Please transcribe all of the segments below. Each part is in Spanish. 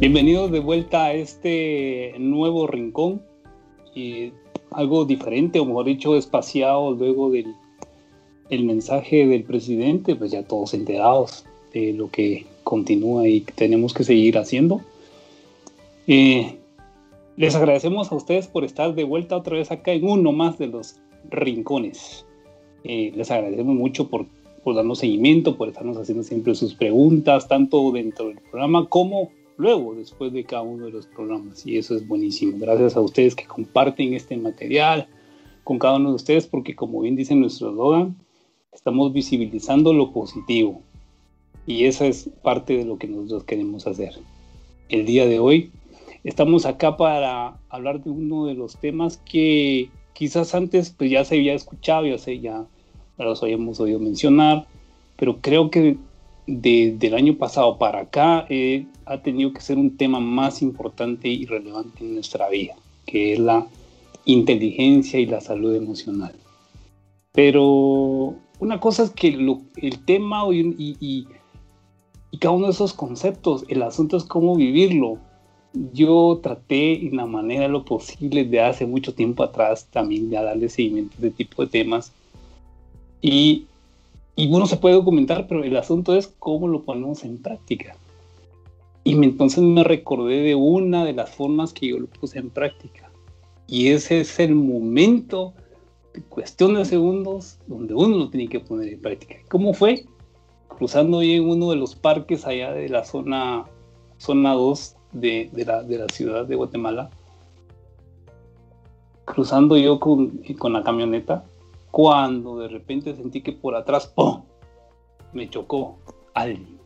Bienvenidos de vuelta a este nuevo rincón, y algo diferente, o mejor dicho, espaciado luego del el mensaje del presidente, pues ya todos enterados de lo que continúa y tenemos que seguir haciendo. Eh, les agradecemos a ustedes por estar de vuelta otra vez acá en uno más de los rincones. Eh, les agradecemos mucho por, por darnos seguimiento, por estarnos haciendo siempre sus preguntas, tanto dentro del programa como luego, después de cada uno de los programas. Y eso es buenísimo. Gracias a ustedes que comparten este material con cada uno de ustedes, porque como bien dice nuestro eslogan, estamos visibilizando lo positivo. Y esa es parte de lo que nosotros queremos hacer. El día de hoy Estamos acá para hablar de uno de los temas que quizás antes pues ya se había escuchado, ya se ya, los habíamos oído mencionar, pero creo que del año pasado para acá eh, ha tenido que ser un tema más importante y relevante en nuestra vida, que es la inteligencia y la salud emocional. Pero una cosa es que el tema y, y, cada uno de esos conceptos, el asunto es cómo vivirlo, yo traté en la manera de lo posible de hace mucho tiempo atrás también de darle seguimiento a este tipo de temas. Y, y uno se puede documentar, pero el asunto es cómo lo ponemos en práctica. Y entonces me recordé de una de las formas que yo lo puse en práctica. Y ese es el momento, de cuestión de segundos, donde uno lo tiene que poner en práctica. ¿Cómo fue? Cruzando hoy en uno de los parques allá de la zona, zona 2 de, la, de, la, ciudad de Guatemala, cruzando yo con, con, la camioneta, cuando de repente sentí que por atrás, ¡pum!, me chocó alguien.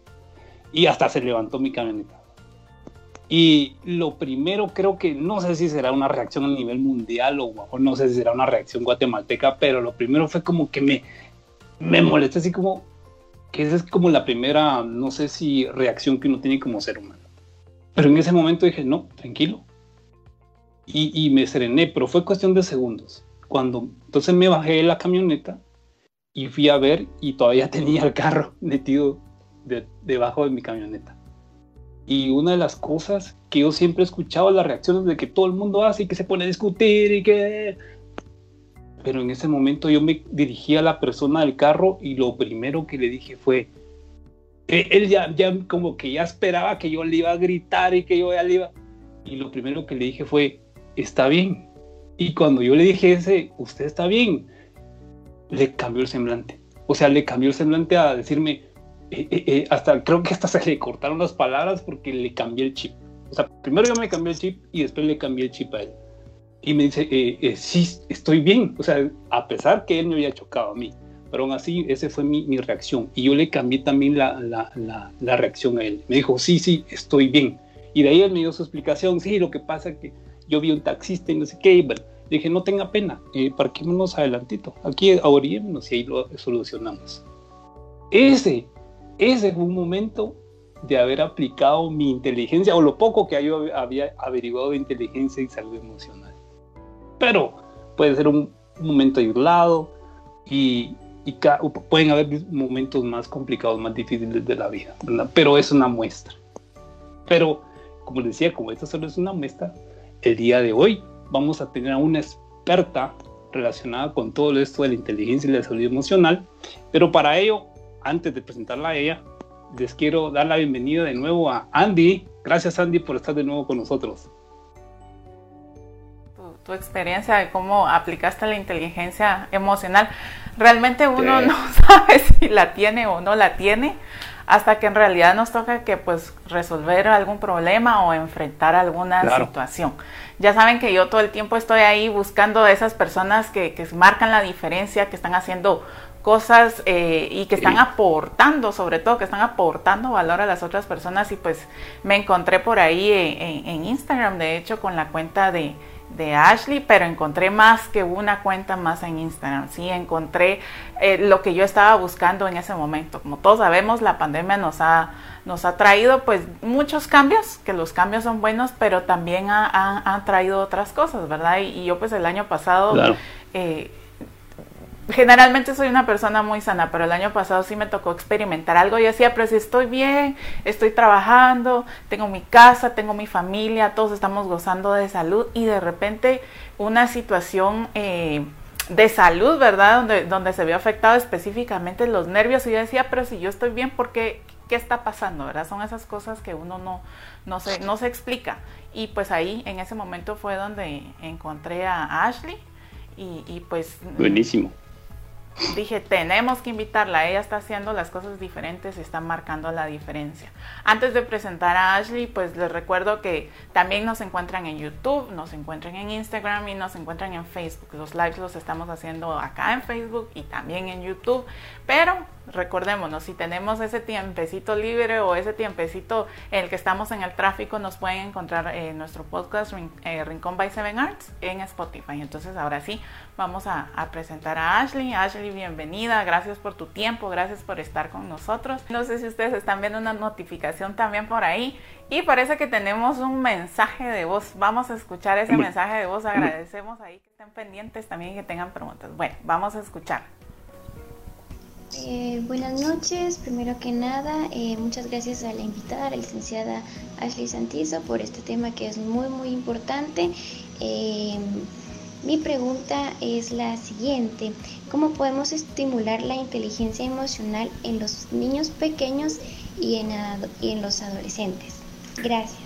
Y hasta se levantó mi camioneta. Y lo primero creo que, no sé si será una reacción a nivel mundial o, o no sé si será una reacción guatemalteca, pero lo primero fue como que me, me molesté así como, que esa es como la primera, no sé si reacción que uno tiene como ser humano. Pero en ese momento dije, no, tranquilo. Y, me serené, pero fue cuestión de segundos. Cuando entonces me bajé de la camioneta y fui a ver y todavía tenía el carro metido debajo de mi camioneta. Y una de las cosas que yo siempre he escuchado las reacciones de que todo el mundo hace y que se pone a discutir y que... Pero en ese momento yo me dirigí a la persona del carro y lo primero que le dije fue, él ya, ya como que ya esperaba que yo le iba a gritar y que yo ya le iba. Y lo primero que le dije fue, está bien. Y cuando yo le dije ese, usted está bien, le cambió el semblante. O sea, le cambió el semblante a decirme, eh, eh, eh, hasta creo que hasta se le cortaron las palabras porque le cambié el chip. O sea, primero yo me cambié el chip y después le cambié el chip a él. Y me dice, sí, estoy bien. O sea, a pesar que él me había chocado a mí pero aún así esa fue mi, mi, reacción. Y yo le cambié también la, la, la, reacción a él. Me dijo, sí, sí, estoy bien. Y de ahí él me dio su explicación, sí, lo que pasa es que yo vi un taxista y no sé qué, y bueno, dije, no tenga pena, eh, parquémonos adelantito, aquí ahorímonos y ahí lo solucionamos. Ese, ese fue un momento de haber aplicado mi inteligencia o lo poco que yo había averiguado de inteligencia y salud emocional. Pero puede ser un, momento aislado y, y pueden haber momentos más complicados, más difíciles de la vida, pero es una muestra. Pero, como les decía, como esta solo es una muestra, el día de hoy. Vamos a tener a una experta relacionada con todo esto de la inteligencia y la salud emocional, pero para ello, antes de presentarla a ella, les quiero dar la bienvenida de nuevo a Andy. Gracias Andy por estar de nuevo con nosotros. tu experiencia de cómo aplicaste la inteligencia emocional. Realmente uno no sabe si la tiene o no la tiene hasta que en realidad nos toca que pues resolver algún problema o enfrentar alguna situación. Ya saben que yo todo el tiempo estoy ahí buscando a esas personas que, que marcan la diferencia, que están haciendo cosas eh, y que están aportando, sobre todo que están aportando valor a las otras personas. Y pues me encontré por ahí en Instagram, de hecho, con la cuenta de, de Ashley, pero encontré más que una cuenta más en Instagram. Sí, encontré eh, lo que yo estaba buscando en ese momento. Como todos sabemos, la pandemia nos ha, nos ha traído pues muchos cambios, que los cambios son buenos, pero también ha, traído otras cosas, ¿verdad? Y, yo pues el año pasado... Eh, generalmente soy una persona muy sana, pero el año pasado sí me tocó experimentar algo y decía, pero si estoy bien, estoy trabajando, tengo mi casa, tengo mi familia, todos estamos gozando de salud y de repente una situación eh, de salud, ¿verdad? Donde, donde se vio afectado específicamente los nervios y yo decía, pero si yo estoy bien, ¿por qué? ¿Qué está pasando? ¿Verdad? Son esas cosas que uno no, no, se, no se explica. Y pues ahí, en ese momento fue donde encontré a Ashley y pues... Buenísimo dije, tenemos que invitarla, ella está haciendo las cosas diferentes, está marcando la diferencia. Antes de presentar a Ashley, pues les recuerdo que también nos encuentran en YouTube, nos encuentran en Instagram y nos encuentran en Facebook. Los lives los estamos haciendo acá en Facebook y también en YouTube, pero recordémonos, si tenemos ese tiempecito libre o ese tiempecito en el que estamos en el tráfico, nos pueden encontrar en nuestro podcast eh, Rincón by Seven Arts en Spotify. Entonces, ahora sí, vamos a, presentar a Ashley. Ashley, bienvenida, gracias por tu tiempo, gracias por estar con nosotros. No sé si ustedes están viendo una notificación también por ahí y parece que tenemos un mensaje de voz. Vamos a escuchar ese mensaje de voz. Agradecemos ahí que estén pendientes también y que tengan preguntas. Bueno, vamos a escuchar. Eh, buenas noches, primero que nada, eh, muchas gracias a la invitada, la licenciada Ashley Santizo, por este tema que es muy, muy importante. Eh, mi pregunta es la siguiente, ¿cómo podemos estimular la inteligencia emocional en los niños pequeños y en, y en los adolescentes? Gracias.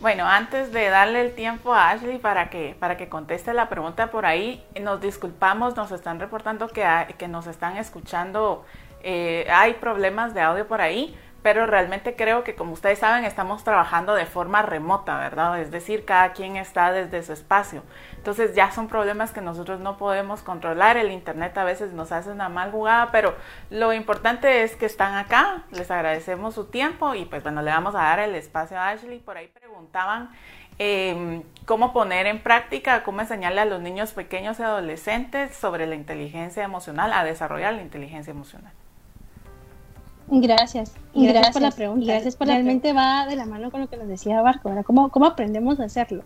Bueno, antes de darle el tiempo a Ashley para que, para que conteste la pregunta por ahí, nos disculpamos, nos están reportando que, que nos están escuchando, eh, hay problemas de audio por ahí pero realmente creo que como ustedes saben estamos trabajando de forma remota, ¿verdad? Es decir, cada quien está desde su espacio. Entonces ya son problemas que nosotros no podemos controlar, el Internet a veces nos hace una mal jugada, pero lo importante es que están acá, les agradecemos su tiempo y pues bueno, le vamos a dar el espacio a Ashley. Por ahí preguntaban em, cómo poner en práctica, cómo enseñarle a los niños pequeños y adolescentes sobre la inteligencia emocional, a desarrollar la inteligencia emocional. Gracias. Y gracias, por la pregunta. Gracias por Realmente va de la mano con lo que nos decía Barco. ¿Cómo, cómo aprendemos a hacerlo?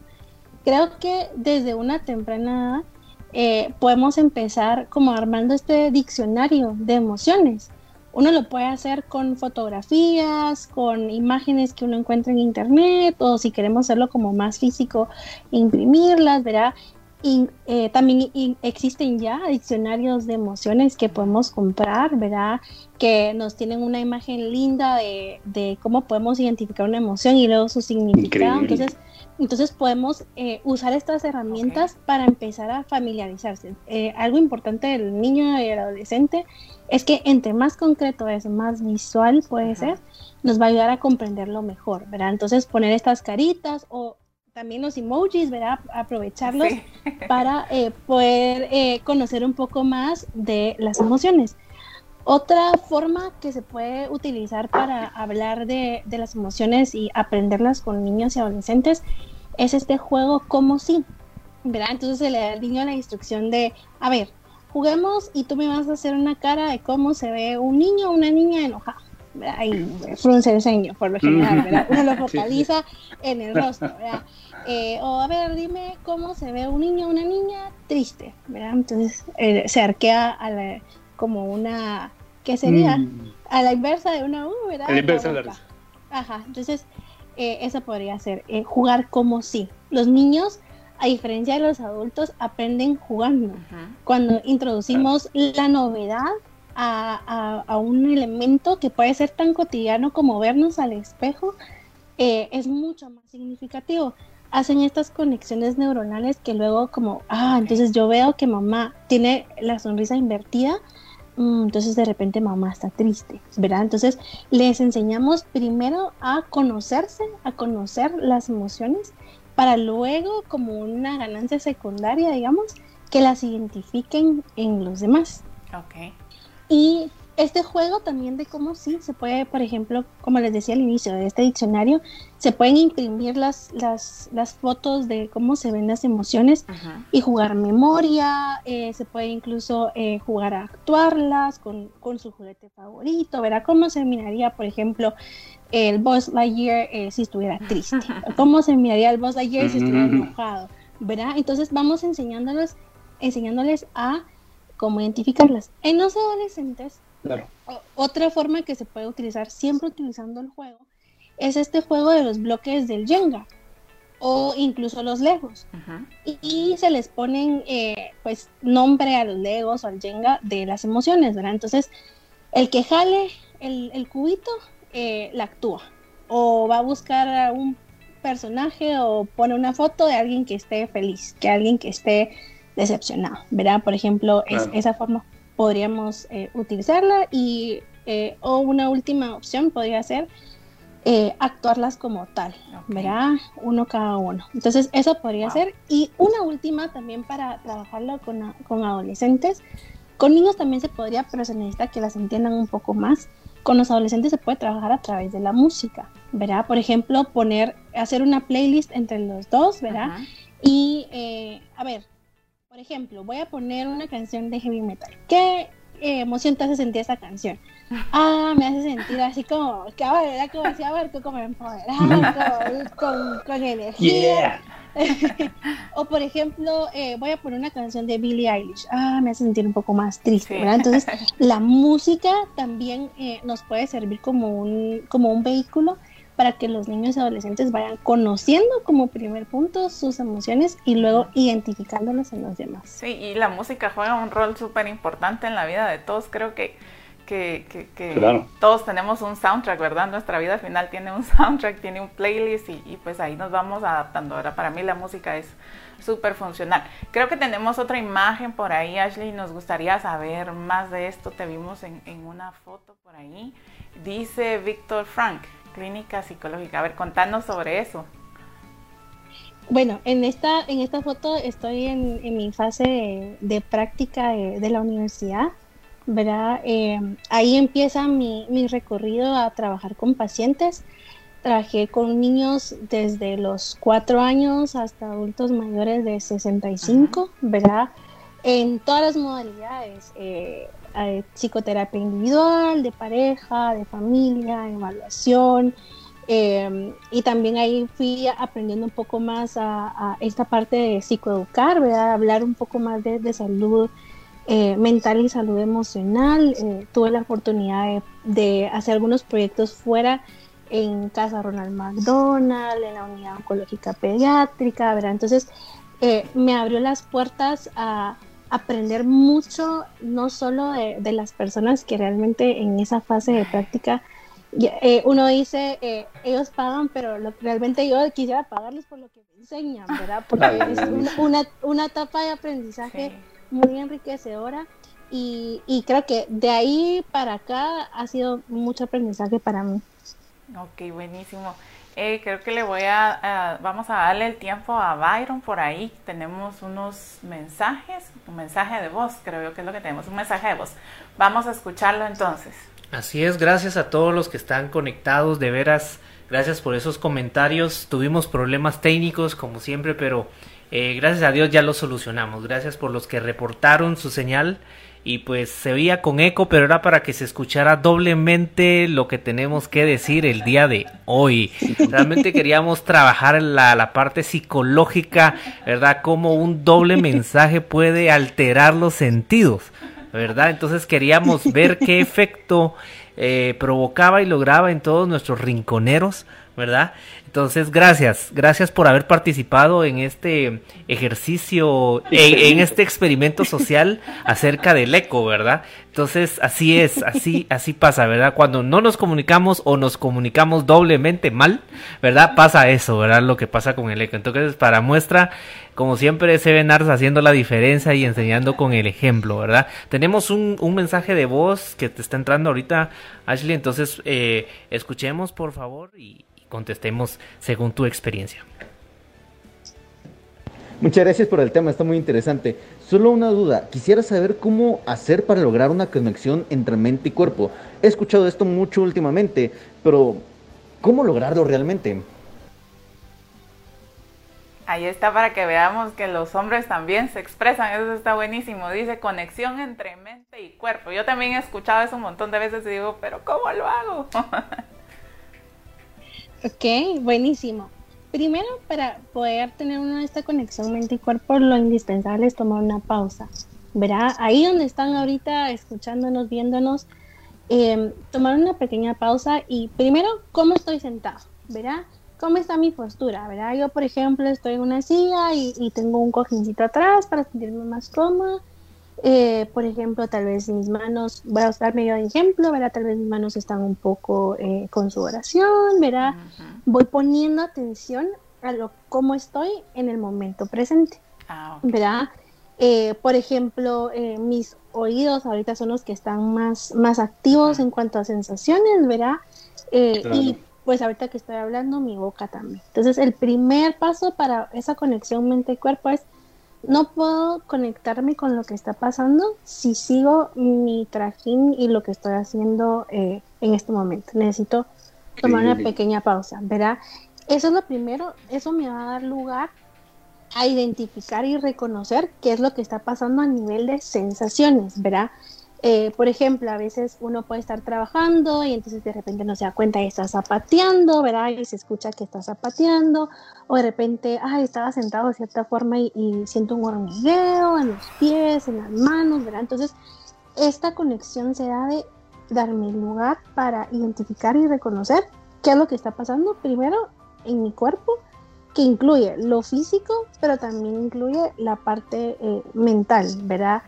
Creo que desde una temprana edad eh, podemos empezar como armando este diccionario de emociones. Uno lo puede hacer con fotografías, con imágenes que uno encuentra en internet, o si queremos hacerlo como más físico, imprimirlas, ¿verdad? Y eh, también existen ya diccionarios de emociones que podemos comprar, ¿verdad? Que nos tienen una imagen linda de, de cómo podemos identificar una emoción y luego su significado. Entonces, entonces podemos eh, usar estas herramientas para empezar a familiarizarse. Eh, algo importante del niño y el adolescente es que entre más concreto es, más visual puede ser, nos va a ayudar a comprenderlo mejor, ¿verdad? Entonces poner estas caritas o también los emojis, ¿verdad? Aprovecharlos para eh, poder eh, conocer un poco más de las emociones. Otra forma que se puede utilizar para hablar de, las emociones y aprenderlas con niños y adolescentes es este juego como si, ¿verdad? Entonces se le da al niño la instrucción de, a ver, juguemos y tú me vas a hacer una cara de cómo se ve un niño o una niña enojada ahí frunce el ceño, por lo general, ¿verdad? Uno lo focaliza en el rostro, ¿verdad? Eh, o a ver, dime cómo se ve un niño o una niña triste, ¿verdad? Entonces eh, se arquea a la, como una, ¿qué sería? Mm. A la inversa de una U, ¿verdad? A la inversa de la Ajá, entonces eh, eso podría ser, jugar como si. Los niños a diferencia de los adultos, aprenden jugando. Cuando introducimos la novedad a, un elemento que puede ser tan cotidiano como vernos al espejo, eh, es mucho más significativo. Hacen estas conexiones neuronales que luego como, ah, entonces yo veo que mamá tiene la sonrisa invertida, mm, entonces de repente mamá está triste, ¿verdad? Entonces les enseñamos primero a conocerse, a conocer las emociones, para luego como una ganancia secundaria, digamos, que las identifiquen en los demás. Okay. Y este juego también de cómo sí se puede, por ejemplo, como les decía al inicio de este diccionario, se pueden imprimir las, las, las fotos de cómo se ven las emociones y jugar memoria, eh, se puede incluso eh, jugar a actuarlas con, con, su juguete favorito, verá cómo se miraría, por ejemplo, el Buzz Lightyear eh, si estuviera triste, cómo se miraría el Buzz Lightyear si estuviera enojado, ¿verdad? Entonces vamos enseñándoles, enseñándoles a cómo identificarlas. En los adolescentes, otra forma que se puede utilizar, siempre utilizando el juego, es este juego de los bloques del Jenga o incluso los Legos. y, se les ponen eh, pues nombre a los Legos o al Jenga de las emociones, ¿verdad? Entonces, el que jale el, cubito eh, la actúa o va a buscar a un personaje o pone una foto de alguien que esté feliz, que alguien que esté decepcionado, ¿verdad? Por ejemplo, es, esa forma podríamos eh, utilizarla y eh, o una última opción podría ser eh, actuarlas como tal, ¿verdad? Uno cada uno. Entonces, eso podría ser. Y una última también para trabajarlo con, con adolescentes. Con niños también se podría, pero se necesita que las entiendan un poco más. Con los adolescentes se puede trabajar a través de la música, ¿verdad? Por ejemplo, poner, hacer una playlist entre los dos, ¿verdad? Y, eh, a ver, por ejemplo, voy a poner una canción de heavy metal. ¿Qué eh, emoción te hace sentir esa canción? Ah, me hace sentir así como, que ahora como decía Barco, como empoderado, con, con energía. o por ejemplo, eh, voy a poner una canción de Billie Eilish. Ah, me hace sentir un poco más triste, ¿verdad? Entonces, la música también eh, nos puede servir como un, como un vehículo para que los niños y adolescentes vayan conociendo como primer punto sus emociones y luego identificándolas en los demás. Sí, y la música juega un rol súper importante en la vida de todos. Creo que que, todos tenemos un soundtrack, ¿verdad? Nuestra vida al final tiene un soundtrack, tiene un playlist y, pues ahí nos vamos adaptando. Ahora, para mí la música es súper funcional. Creo que tenemos otra imagen por ahí, Ashley, nos gustaría saber más de esto. Te vimos en, una foto por ahí. Dice Víctor Frank, clínica psicológica. A ver, contanos sobre eso. Bueno, en esta, en esta foto estoy en, mi fase de, práctica de, la universidad. ¿verdad? Eh, ahí empieza mi, recorrido a trabajar con pacientes. Trabajé con niños desde los 4 años hasta adultos mayores de 65, ¿verdad? En todas las modalidades, eh, psicoterapia individual, de pareja, de familia, evaluación. Eh, y también ahí fui aprendiendo un poco más a, esta parte de psicoeducar, ¿verdad? Hablar un poco más de, de salud eh, mental y salud emocional. Eh, tuve la oportunidad de, hacer algunos proyectos fuera en Casa Ronald McDonald, en la unidad oncológica pediátrica, ¿verdad? Entonces eh, me abrió las puertas a aprender mucho, no solo de, las personas que realmente en esa fase de práctica uno dice, ellos pagan, pero realmente yo quisiera pagarles por lo que me enseñan, ¿verdad? Porque es una, una, etapa de aprendizaje muy enriquecedora y, y, creo que de ahí para acá ha sido mucho aprendizaje para mí. Ok, buenísimo. Eh, creo que le voy a, vamos a darle el tiempo a Byron por ahí. Tenemos unos mensajes, un mensaje de voz, creo yo que es lo que tenemos, un mensaje de voz. Vamos a escucharlo entonces. Así es, gracias a todos los que están conectados, de veras, gracias por esos comentarios. Tuvimos problemas técnicos como siempre, pero eh, gracias a Dios ya lo solucionamos. Gracias por los que reportaron su señal. Y pues se oía con eco, pero era para que se escuchara doblemente lo que tenemos que decir el día de hoy. Realmente queríamos trabajar la, la parte psicológica, ¿verdad? Cómo un doble mensaje puede alterar los sentidos, ¿verdad? Entonces queríamos ver qué efecto eh, provocaba y lograba en todos nuestros rinconeros, ¿verdad? Entonces, gracias, gracias por haber participado en este ejercicio, en, este experimento social acerca del eco, ¿verdad? Entonces, así es, así, así pasa, ¿verdad? Cuando no nos comunicamos o nos comunicamos doblemente mal, ¿verdad? Pasa eso, ¿verdad? Lo que pasa con el eco. Entonces, para muestra, como siempre, se ven haciendo la diferencia y enseñando con el ejemplo, ¿verdad? Tenemos un, un mensaje de voz que te está entrando ahorita, Ashley, entonces, eh, escuchemos, por favor, y contestemos según tu experiencia. Muchas gracias por el tema, está muy interesante. Solo una duda, quisiera saber cómo hacer para lograr una conexión entre mente y cuerpo. He escuchado esto mucho últimamente, pero ¿cómo lograrlo realmente? Ahí está para que veamos que los hombres también se expresan, eso está buenísimo. Dice conexión entre mente y cuerpo. Yo también he escuchado eso un montón de veces y digo, pero ¿cómo lo hago? Ok, buenísimo. Primero, para poder tener una esta conexión mente y cuerpo, lo indispensable es tomar una pausa. ¿verdad? Ahí donde están ahorita escuchándonos, viéndonos, em, tomar una pequeña pausa y primero, ¿cómo estoy sentado? ¿Verdad? ¿Cómo está mi postura? ¿Verdad? Yo, por ejemplo, estoy en una silla y, tengo un cojincito atrás para sentirme más cómoda. Eh, por ejemplo, tal vez mis manos, voy a usar medio de ejemplo, ¿verdad? Tal vez mis manos están un poco eh, con su oración, ¿verdad? Voy poniendo atención a lo cómo estoy en el momento presente, ah, ¿verdad? Eh, por ejemplo, mis oídos ahorita son los que están más, más activos en cuanto a sensaciones, ¿verdad? Y pues ahorita que estoy hablando, mi boca también. Entonces, el primer paso para esa conexión mente-cuerpo es no puedo conectarme con lo que está pasando si sigo mi trajín y lo que estoy haciendo eh, en este momento. Necesito tomar una pequeña pausa, ¿verdad? Eso es lo primero, eso me va a dar lugar a identificar y reconocer qué es lo que está pasando a nivel de sensaciones, ¿verdad? Eh, por ejemplo, a veces uno puede estar trabajando y entonces de repente no se da cuenta y está zapateando, ¿verdad? Y se escucha que está zapateando, o de repente, ay, estaba sentado de cierta forma y, siento un hormigueo en los pies, en las manos, ¿verdad? Entonces, esta conexión se da de darme lugar para identificar y reconocer qué es lo que está pasando primero en mi cuerpo que incluye lo físico, pero también incluye la parte eh, mental, ¿verdad?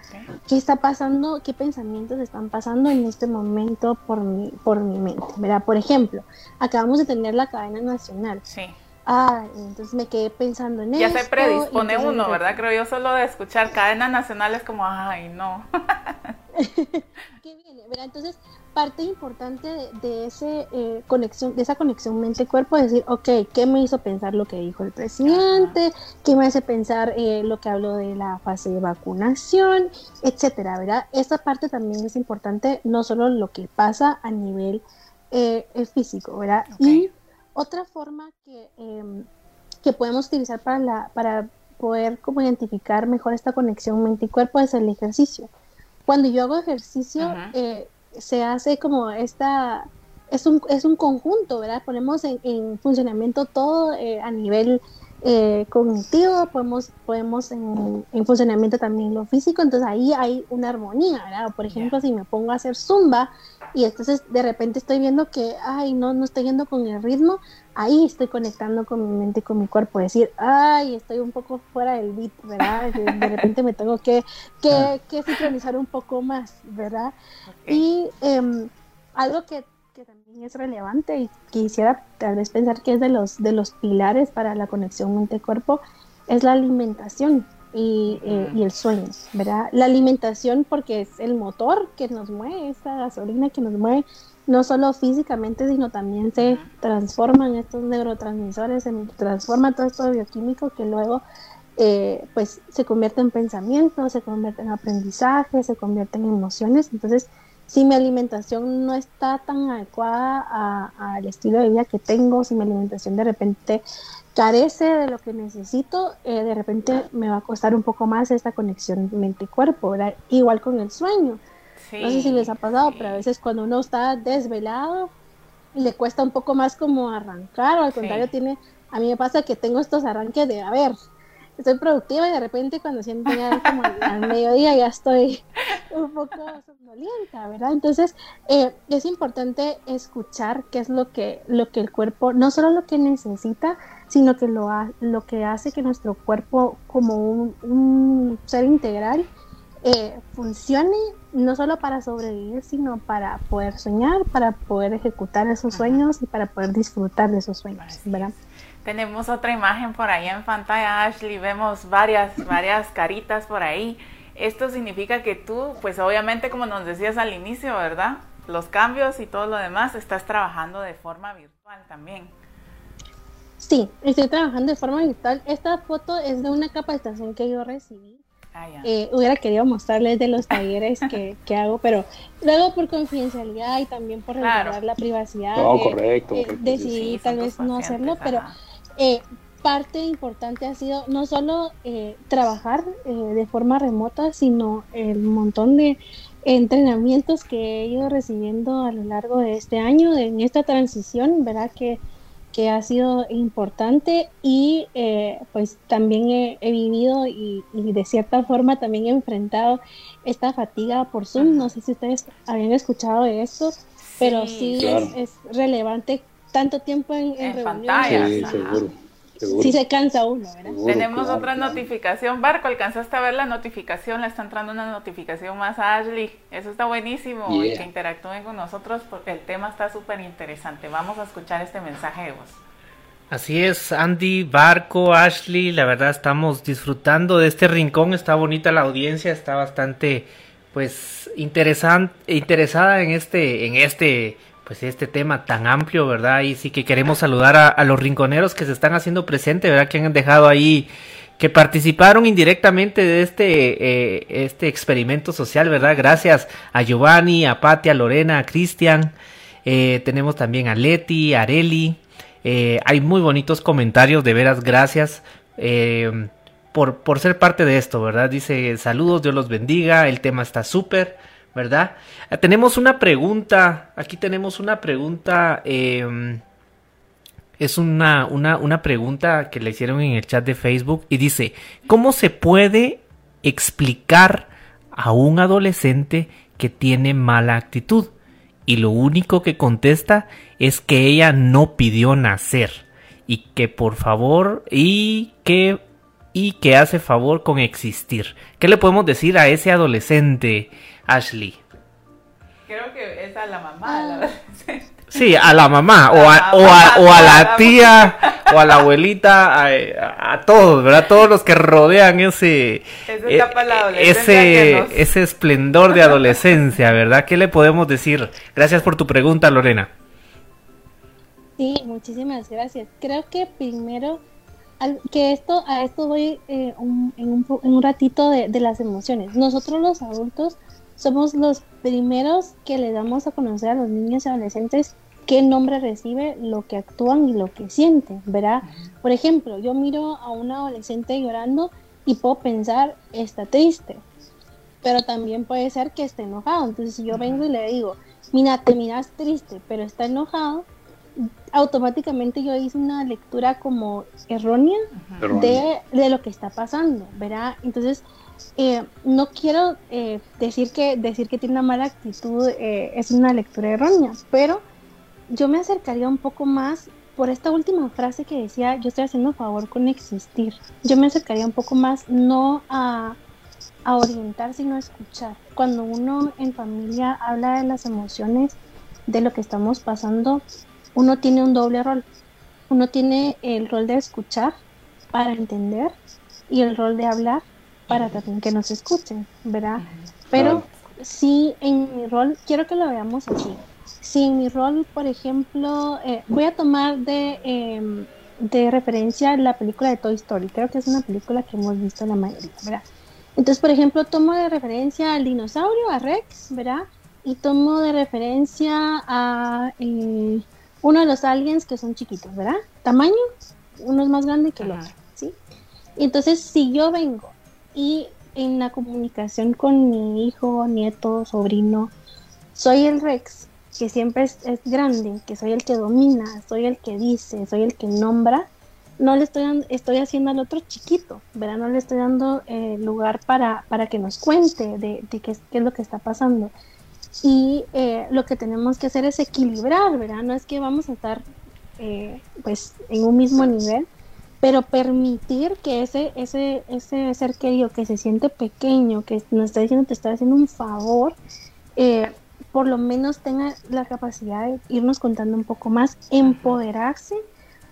¿Qué está pasando? ¿Qué pensamientos están pasando en este momento por mi, por mi mente, ¿verdad? Por ejemplo, acabamos de tener la cadena nacional. Sí. Ah, entonces me quedé pensando en eso. Ya se predispone uno, ¿verdad? Creo yo solo de escuchar cadena nacional es como, ay, no. ¿Qué viene? ¿verdad? Entonces, parte importante de, ese, eh, conexión, de esa conexión mente-cuerpo es decir, ok, ¿qué me hizo pensar lo que dijo el presidente? ¿Qué me hace pensar eh, lo que habló de la fase de vacunación? Etcétera, ¿verdad? Esa parte también es importante, no solo lo que pasa a nivel eh, físico, ¿verdad? Y otra forma que, em, que podemos utilizar para, la, para poder como identificar mejor esta conexión mente y cuerpo es el ejercicio. Cuando yo hago ejercicio, se hace como esta, es un, es un conjunto, ¿verdad? Ponemos en, funcionamiento todo eh, a nivel eh, cognitivo, podemos, podemos en, funcionamiento también lo físico, entonces ahí hay una armonía, ¿verdad? Por ejemplo, si me pongo a hacer zumba y entonces de repente estoy viendo que, ay, no, no estoy yendo con el ritmo, ahí estoy conectando con mi mente y con mi cuerpo, decir, ay, estoy un poco fuera del beat, ¿verdad? De, repente me tengo que, que, que, sincronizar un poco más, ¿verdad? Y em, algo que que también es relevante y quisiera tal vez pensar que es de los, de los pilares para la conexión mente-cuerpo, es la alimentación y, eh, y, el sueño, ¿verdad? La alimentación porque es el motor que nos mueve, esta gasolina que nos mueve, no solo físicamente, sino también se transforman estos neurotransmisores, se transforma todo esto bioquímico que luego eh, pues se convierte en pensamiento, se convierte en aprendizaje, se convierte en emociones, entonces si mi alimentación no está tan adecuada al estilo de vida que tengo, si mi alimentación de repente carece de lo que necesito, eh, de repente me va a costar un poco más esta conexión mente-cuerpo, Igual con el sueño. no sé si les ha pasado, pero a veces cuando uno está desvelado, le cuesta un poco más como arrancar, o al contrario, tiene, a mí me pasa que tengo estos arranques de, a ver, estoy productiva y de repente cuando siento ya como al, mediodía ya estoy un poco somnolienta, ¿verdad? Entonces eh, es importante escuchar qué es lo que, lo que el cuerpo, no solo lo que necesita, sino que lo, lo que hace que nuestro cuerpo como un, ser integral eh, funcione no solo para sobrevivir, sino para poder soñar, para poder ejecutar esos sueños y para poder disfrutar de esos sueños, ¿verdad? Tenemos otra imagen por ahí en pantalla, Ashley. Vemos varias, varias caritas por ahí. Esto significa que tú, pues obviamente como nos decías al inicio, ¿verdad? Los cambios y todo lo demás, estás trabajando de forma virtual también. Sí, estoy trabajando de forma virtual. Esta foto es de una capacitación que yo recibí. Ah, eh, hubiera querido mostrarles de los talleres que, que, hago, pero luego por confidencialidad y también por resguardar la privacidad, no, correcto, eh, decidí tal vez no hacerlo, pero eh, parte importante ha sido no solo eh, trabajar eh, de forma remota, sino el montón de entrenamientos que he ido recibiendo a lo largo de este año, en esta transición, ¿verdad? Que, que ha sido importante y eh, pues también he, vivido y, de cierta forma también he enfrentado esta fatiga por Zoom. No sé si ustedes habían escuchado de esto, pero sí, es, relevante tanto tiempo en, en, pantalla. Sí, seguro. Sí se cansa uno, ¿verdad? Tenemos otra notificación. Barco, ¿alcanzaste a ver la notificación? Le está entrando una notificación más a Ashley. Eso está buenísimo. que interactúen con nosotros porque el tema está súper interesante. Vamos a escuchar este mensaje de voz. Así es, Andy, Barco, Ashley, la verdad estamos disfrutando de este rincón, está bonita la audiencia, está bastante pues interesante, interesada en este, en este pues este tema tan amplio, ¿verdad? Y sí que queremos saludar a, los rinconeros que se están haciendo presente, ¿verdad? Que han dejado ahí, que participaron indirectamente de este, eh, este experimento social, ¿verdad? Gracias a Giovanni, a Patti, a Lorena, a Cristian. Eh, tenemos también a Leti, a Areli. Eh, hay muy bonitos comentarios, de veras, gracias. por, por ser parte de esto, ¿verdad? Dice saludos, Dios los bendiga, el tema está súper. ¿Verdad? Eh, tenemos una pregunta, aquí tenemos una pregunta, em, es una, una, una pregunta que le hicieron en el chat de Facebook y dice, ¿cómo se puede explicar a un adolescente que tiene mala actitud? Y lo único que contesta es que ella no pidió nacer y que por favor y que y que hace favor con existir. ¿Qué le podemos decir a ese adolescente? Ashley. Creo que es a la mamá, la verdad. Sí, a la mamá, o, a, o, a, o a la tía, o a la abuelita, a, todos, ¿verdad? Todos los que rodean ese, e, ese, ese esplendor de adolescencia, ¿verdad? ¿Qué le podemos decir? Gracias por tu pregunta, Lorena. Sí, muchísimas gracias. Creo que primero, que esto, a esto voy eh, en, un, en, un, ratito de, de las emociones. Nosotros los adultos somos los primeros que le damos a conocer a los niños y adolescentes qué nombre recibe lo que actúan y lo que sienten, ¿verdad? Por ejemplo, yo miro a un adolescente llorando y puedo pensar, está triste, pero también puede ser que esté enojado. Entonces, si yo vengo y le digo, mira, te miras triste, pero está enojado, automáticamente yo hice una lectura como errónea de, de, lo que está pasando, ¿verdad? Entonces, eh, no quiero eh, decir, que, decir que tiene una mala actitud eh, es una lectura errónea, pero yo me acercaría un poco más por esta última frase que decía, yo estoy haciendo favor con existir. Yo me acercaría un poco más no a, a orientar, sino a escuchar. Cuando uno en familia habla de las emociones, de lo que estamos pasando, uno tiene un doble rol. Uno tiene el rol de escuchar para entender y el rol de hablar para también que nos escuchen, ¿verdad? Pero sí, en mi rol, quiero que lo veamos así. Si en mi rol, por ejemplo, eh, voy a tomar de, em, de referencia la película de Toy Story, creo que es una película que hemos visto la mayoría, ¿verdad? Entonces, por ejemplo, tomo de referencia al dinosaurio, a Rex, ¿verdad? Y tomo de referencia a eh, uno de los aliens que son chiquitos, ¿verdad? Tamaño, uno es más grande que el otro, ¿sí? Entonces, si yo vengo y en la comunicación con mi hijo, nieto, sobrino, soy el Rex, que siempre es, grande, que soy el que domina, soy el que dice, soy el que nombra, no le estoy, estoy haciendo al otro chiquito, ¿verdad? No le estoy dando eh, lugar para, para que nos cuente de, qué, es lo que está pasando. Y eh, lo que tenemos que hacer es equilibrar, ¿verdad? No es que vamos a estar eh, pues en un mismo nivel, pero permitir que ese, ese, ese ser querido que se siente pequeño, que nos está diciendo te está haciendo un favor, eh, por lo menos tenga la capacidad de irnos contando un poco más, empoderarse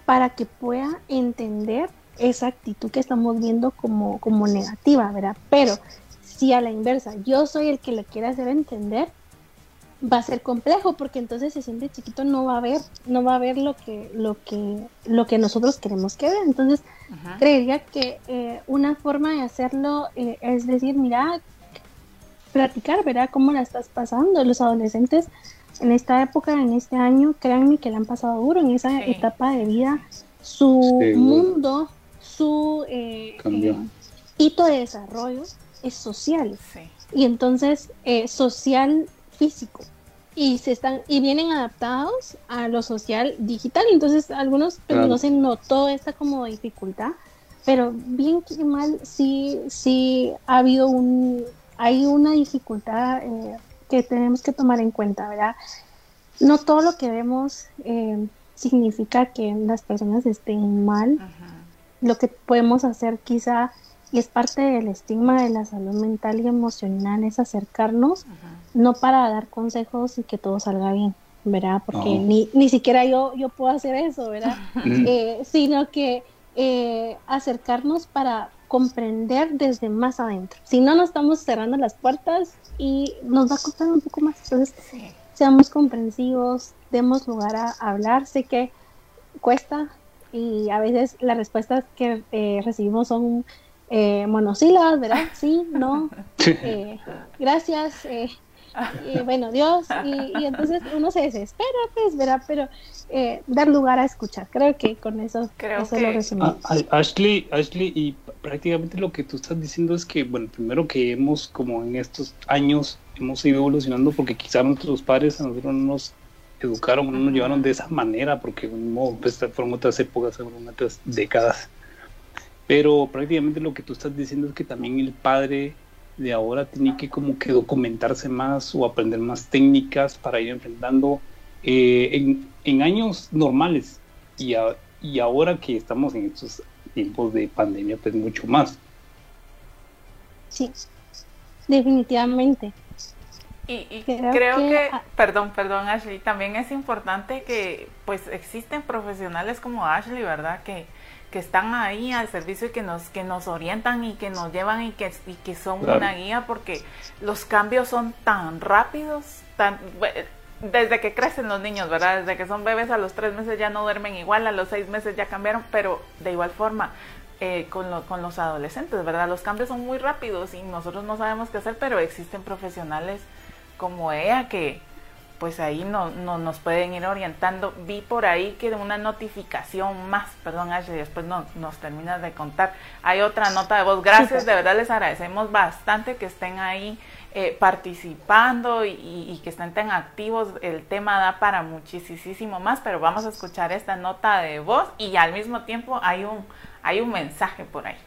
para que pueda entender esa actitud que estamos viendo como, como negativa, ¿verdad? Pero si a la inversa yo soy el que le quiere hacer entender, va a ser complejo porque entonces se siente chiquito no va a ver no va a ver lo que lo que lo que nosotros queremos que vea entonces creería que eh, una forma de hacerlo eh, es decir mira platicar verdad cómo la estás pasando. Los adolescentes en esta época en este año créanme que le han pasado duro en esa etapa de vida. Su mundo su eh, hito de desarrollo es social. Y entonces social físico y se están y vienen adaptados a lo social digital. Entonces algunos pues, no se notó esta como dificultad pero bien que mal sí sí ha habido un hay una dificultad eh, que tenemos que tomar en cuenta verdad no todo lo que vemos eh, significa que las personas estén mal. Lo que podemos hacer quizá y es parte del estigma de la salud mental y emocional es acercarnos, no para dar consejos y que todo salga bien, ¿verdad? Porque ni, ni siquiera yo, yo puedo hacer eso, ¿verdad? Eh, sino que eh, acercarnos para comprender desde más adentro. Si no, nos estamos cerrando las puertas y nos va a costar un poco más. Entonces, seamos comprensivos, demos lugar a hablar. Sé que cuesta y a veces las respuestas que eh, recibimos son eh, monosílabas, ¿verdad? Sí, no, eh, gracias, eh, bueno, Dios, y, entonces uno se desespera, pues, ¿verdad? Pero eh, dar lugar a escuchar, creo que con eso, creo eso que... lo resumimos. Ah, Ashley, Ashley, y prácticamente lo que tú estás diciendo es que, bueno, primero que hemos, como en estos años, hemos ido evolucionando porque quizá nuestros padres a nosotros no nos educaron, no nos llevaron de esa manera, porque no, pues, fueron otras épocas, fueron otras décadas. Pero prácticamente lo que tú estás diciendo es que también el padre de ahora tiene que como que documentarse más o aprender más técnicas para ir enfrentando eh, en, en, años normales y, a, y ahora que estamos en estos tiempos de pandemia pues mucho más. Sí, definitivamente. Y, y creo, creo, que, que, perdón, perdón Ashley, también es importante que pues existen profesionales como Ashley, ¿verdad? Que, que están ahí al servicio y que nos, que nos orientan y que nos llevan y que, y que son claro. una guía porque los cambios son tan rápidos, tan, desde que crecen los niños, ¿verdad? Desde que son bebés a los tres meses ya no duermen igual, a los seis meses ya cambiaron, pero de igual forma eh, con, lo, con los adolescentes, ¿verdad? Los cambios son muy rápidos y nosotros no sabemos qué hacer, pero existen profesionales como ella que, pues ahí no, no, nos pueden ir orientando. Vi por ahí que una notificación más, perdón Ashley, después no, nos terminas de contar. Hay otra nota de voz. Gracias, de verdad les agradecemos bastante que estén ahí eh, participando y, y, que estén tan activos. El tema da para muchísimo más, pero vamos a escuchar esta nota de voz y al mismo tiempo hay un, hay un mensaje por ahí.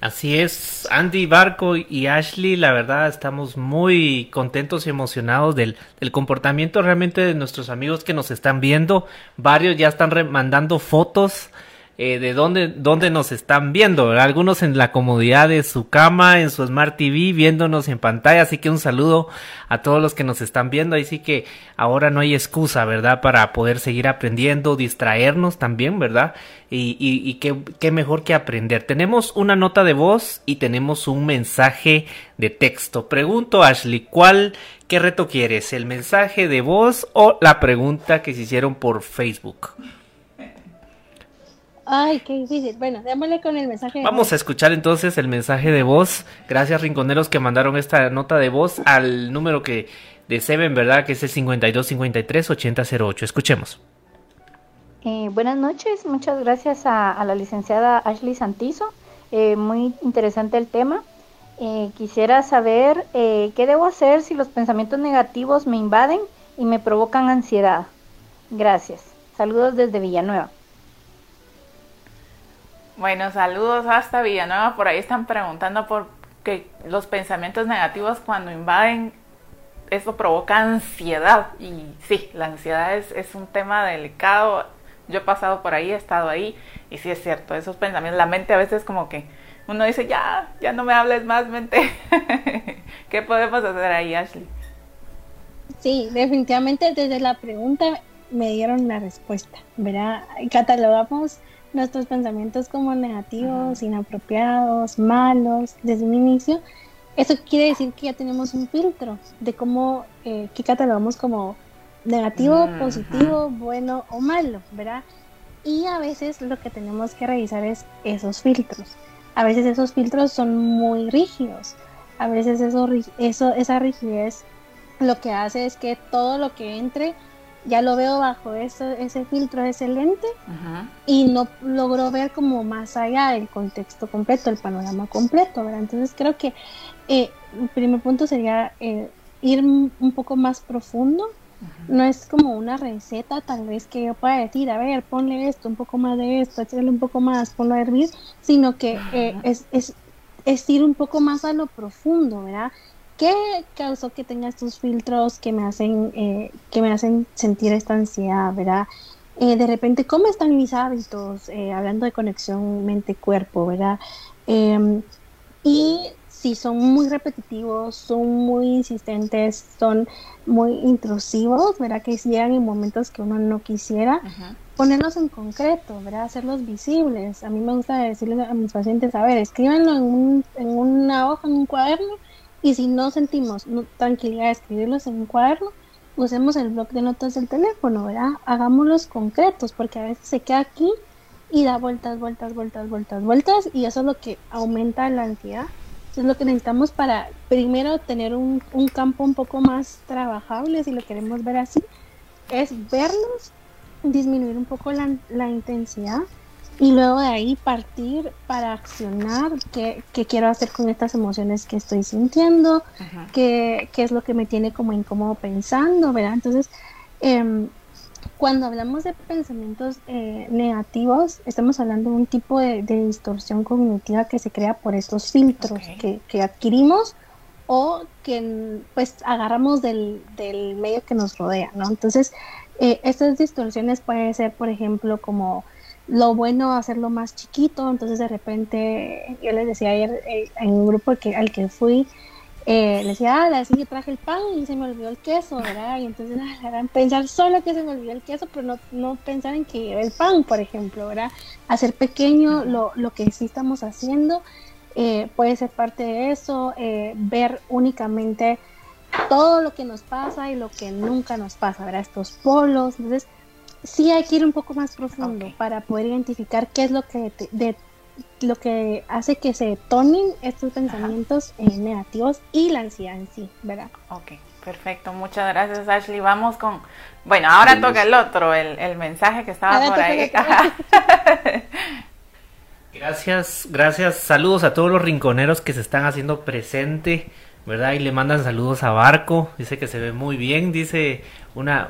Así es, Andy Barco y Ashley, la verdad estamos muy contentos y emocionados del, del, comportamiento realmente de nuestros amigos que nos están viendo. Varios ya están mandando fotos eh, de dónde, dónde nos están viendo, algunos en la comodidad de su cama, en su Smart TV, viéndonos en pantalla, así que un saludo a todos los que nos están viendo, así que ahora no hay excusa, ¿verdad? Para poder seguir aprendiendo, distraernos también, ¿verdad? Y, y, y qué, qué mejor que aprender. Tenemos una nota de voz y tenemos un mensaje de texto. Pregunto, Ashley, ¿cuál, qué reto quieres? ¿El mensaje de voz o la pregunta que se hicieron por Facebook? Ay, qué difícil. Bueno, démosle con el mensaje. De Vamos voz. a escuchar entonces el mensaje de voz. Gracias, rinconeros, que mandaron esta nota de voz al número que de Seven, ¿verdad? Que es el 5253-8008. Escuchemos. Eh, buenas noches, muchas gracias a, a la licenciada Ashley Santizo. Eh, muy interesante el tema. Eh, quisiera saber eh, qué debo hacer si los pensamientos negativos me invaden y me provocan ansiedad. Gracias. Saludos desde Villanueva. Bueno, saludos hasta Villanueva. Por ahí están preguntando por que los pensamientos negativos cuando invaden, eso provoca ansiedad. Y sí, la ansiedad es, es un tema delicado. Yo he pasado por ahí, he estado ahí, y sí es cierto, esos pensamientos, la mente a veces como que uno dice, ya, ya no me hables más, mente. ¿Qué podemos hacer ahí, Ashley? Sí, definitivamente desde la pregunta me dieron la respuesta, ¿verdad? Catalogamos nuestros pensamientos como negativos, inapropiados, malos desde un inicio, eso quiere decir que ya tenemos un filtro de cómo, eh, qué catalogamos como negativo, positivo, bueno o malo, ¿verdad? Y a veces lo que tenemos que revisar es esos filtros. A veces esos filtros son muy rígidos. A veces eso, eso, esa rigidez lo que hace es que todo lo que entre ya lo veo bajo eso, ese filtro, ese lente, y no logro ver como más allá del contexto completo, el panorama completo, ¿verdad? Entonces creo que eh, el primer punto sería eh, ir un poco más profundo. No es como una receta, tal vez que yo pueda decir, a ver, ponle esto, un poco más de esto, échale un poco más, ponlo a hervir, sino que eh, es, es, es ir un poco más a lo profundo, ¿verdad? ¿Qué causó que tenga estos filtros que me hacen, eh, que me hacen sentir esta ansiedad, verdad? Eh, de repente, ¿cómo están mis hábitos? Eh, hablando de conexión mente-cuerpo, ¿verdad? Em, y si son muy repetitivos, son muy insistentes, son muy intrusivos, ¿verdad? Que llegan en momentos que uno no quisiera, ponerlos en concreto, ¿verdad? Hacerlos visibles. A mí me gusta decirles a mis pacientes, a ver, escríbanlo en, un, en una hoja, en un cuaderno, y si no sentimos tranquilidad de escribirlos en un cuaderno, usemos el blog de notas del teléfono, ¿verdad? Hagámoslos concretos, porque a veces se queda aquí y da vueltas, vueltas, vueltas, vueltas, vueltas, y eso es lo que aumenta la ansiedad. Eso es lo que necesitamos para primero tener un, un campo un poco más trabajable, si lo queremos ver así, es verlos, disminuir un poco la, la intensidad y luego de ahí partir para accionar qué, quiero hacer con estas emociones que estoy sintiendo, qué, es lo que me tiene como incómodo pensando, ¿verdad? Entonces, em, cuando hablamos de pensamientos eh, negativos, estamos hablando de un tipo de, distorsión cognitiva que se crea por estos filtros que, adquirimos o que pues agarramos del, del, medio que nos rodea, ¿no? Entonces, eh, estas distorsiones pueden ser, por ejemplo, como lo bueno hacerlo más chiquito, entonces de repente yo les decía ayer eh, en un grupo que, al que fui, eh, les decía, ah, la que traje el pan y se me olvidó el queso, ¿verdad? Y entonces ah, pensar solo que se me olvidó el queso, pero no, no pensar en que el pan, por ejemplo, ¿verdad? Hacer pequeño lo, lo que sí estamos haciendo, eh, puede ser parte de eso, eh, ver únicamente todo lo que nos pasa y lo que nunca nos pasa, ¿verdad? Estos polos, entonces sí hay que ir un poco más profundo para poder identificar qué es lo que de, lo que hace que se detonen estos pensamientos eh, negativos y la ansiedad en sí, ¿verdad? Ok, perfecto. Muchas gracias, Ashley. Vamos con... Bueno, ahora toca el otro, el, el mensaje que estaba por ahí. gracias, gracias. Saludos a todos los rinconeros que se están haciendo presente ¿verdad? Y le mandan saludos a Barco, dice que se ve muy bien, dice una,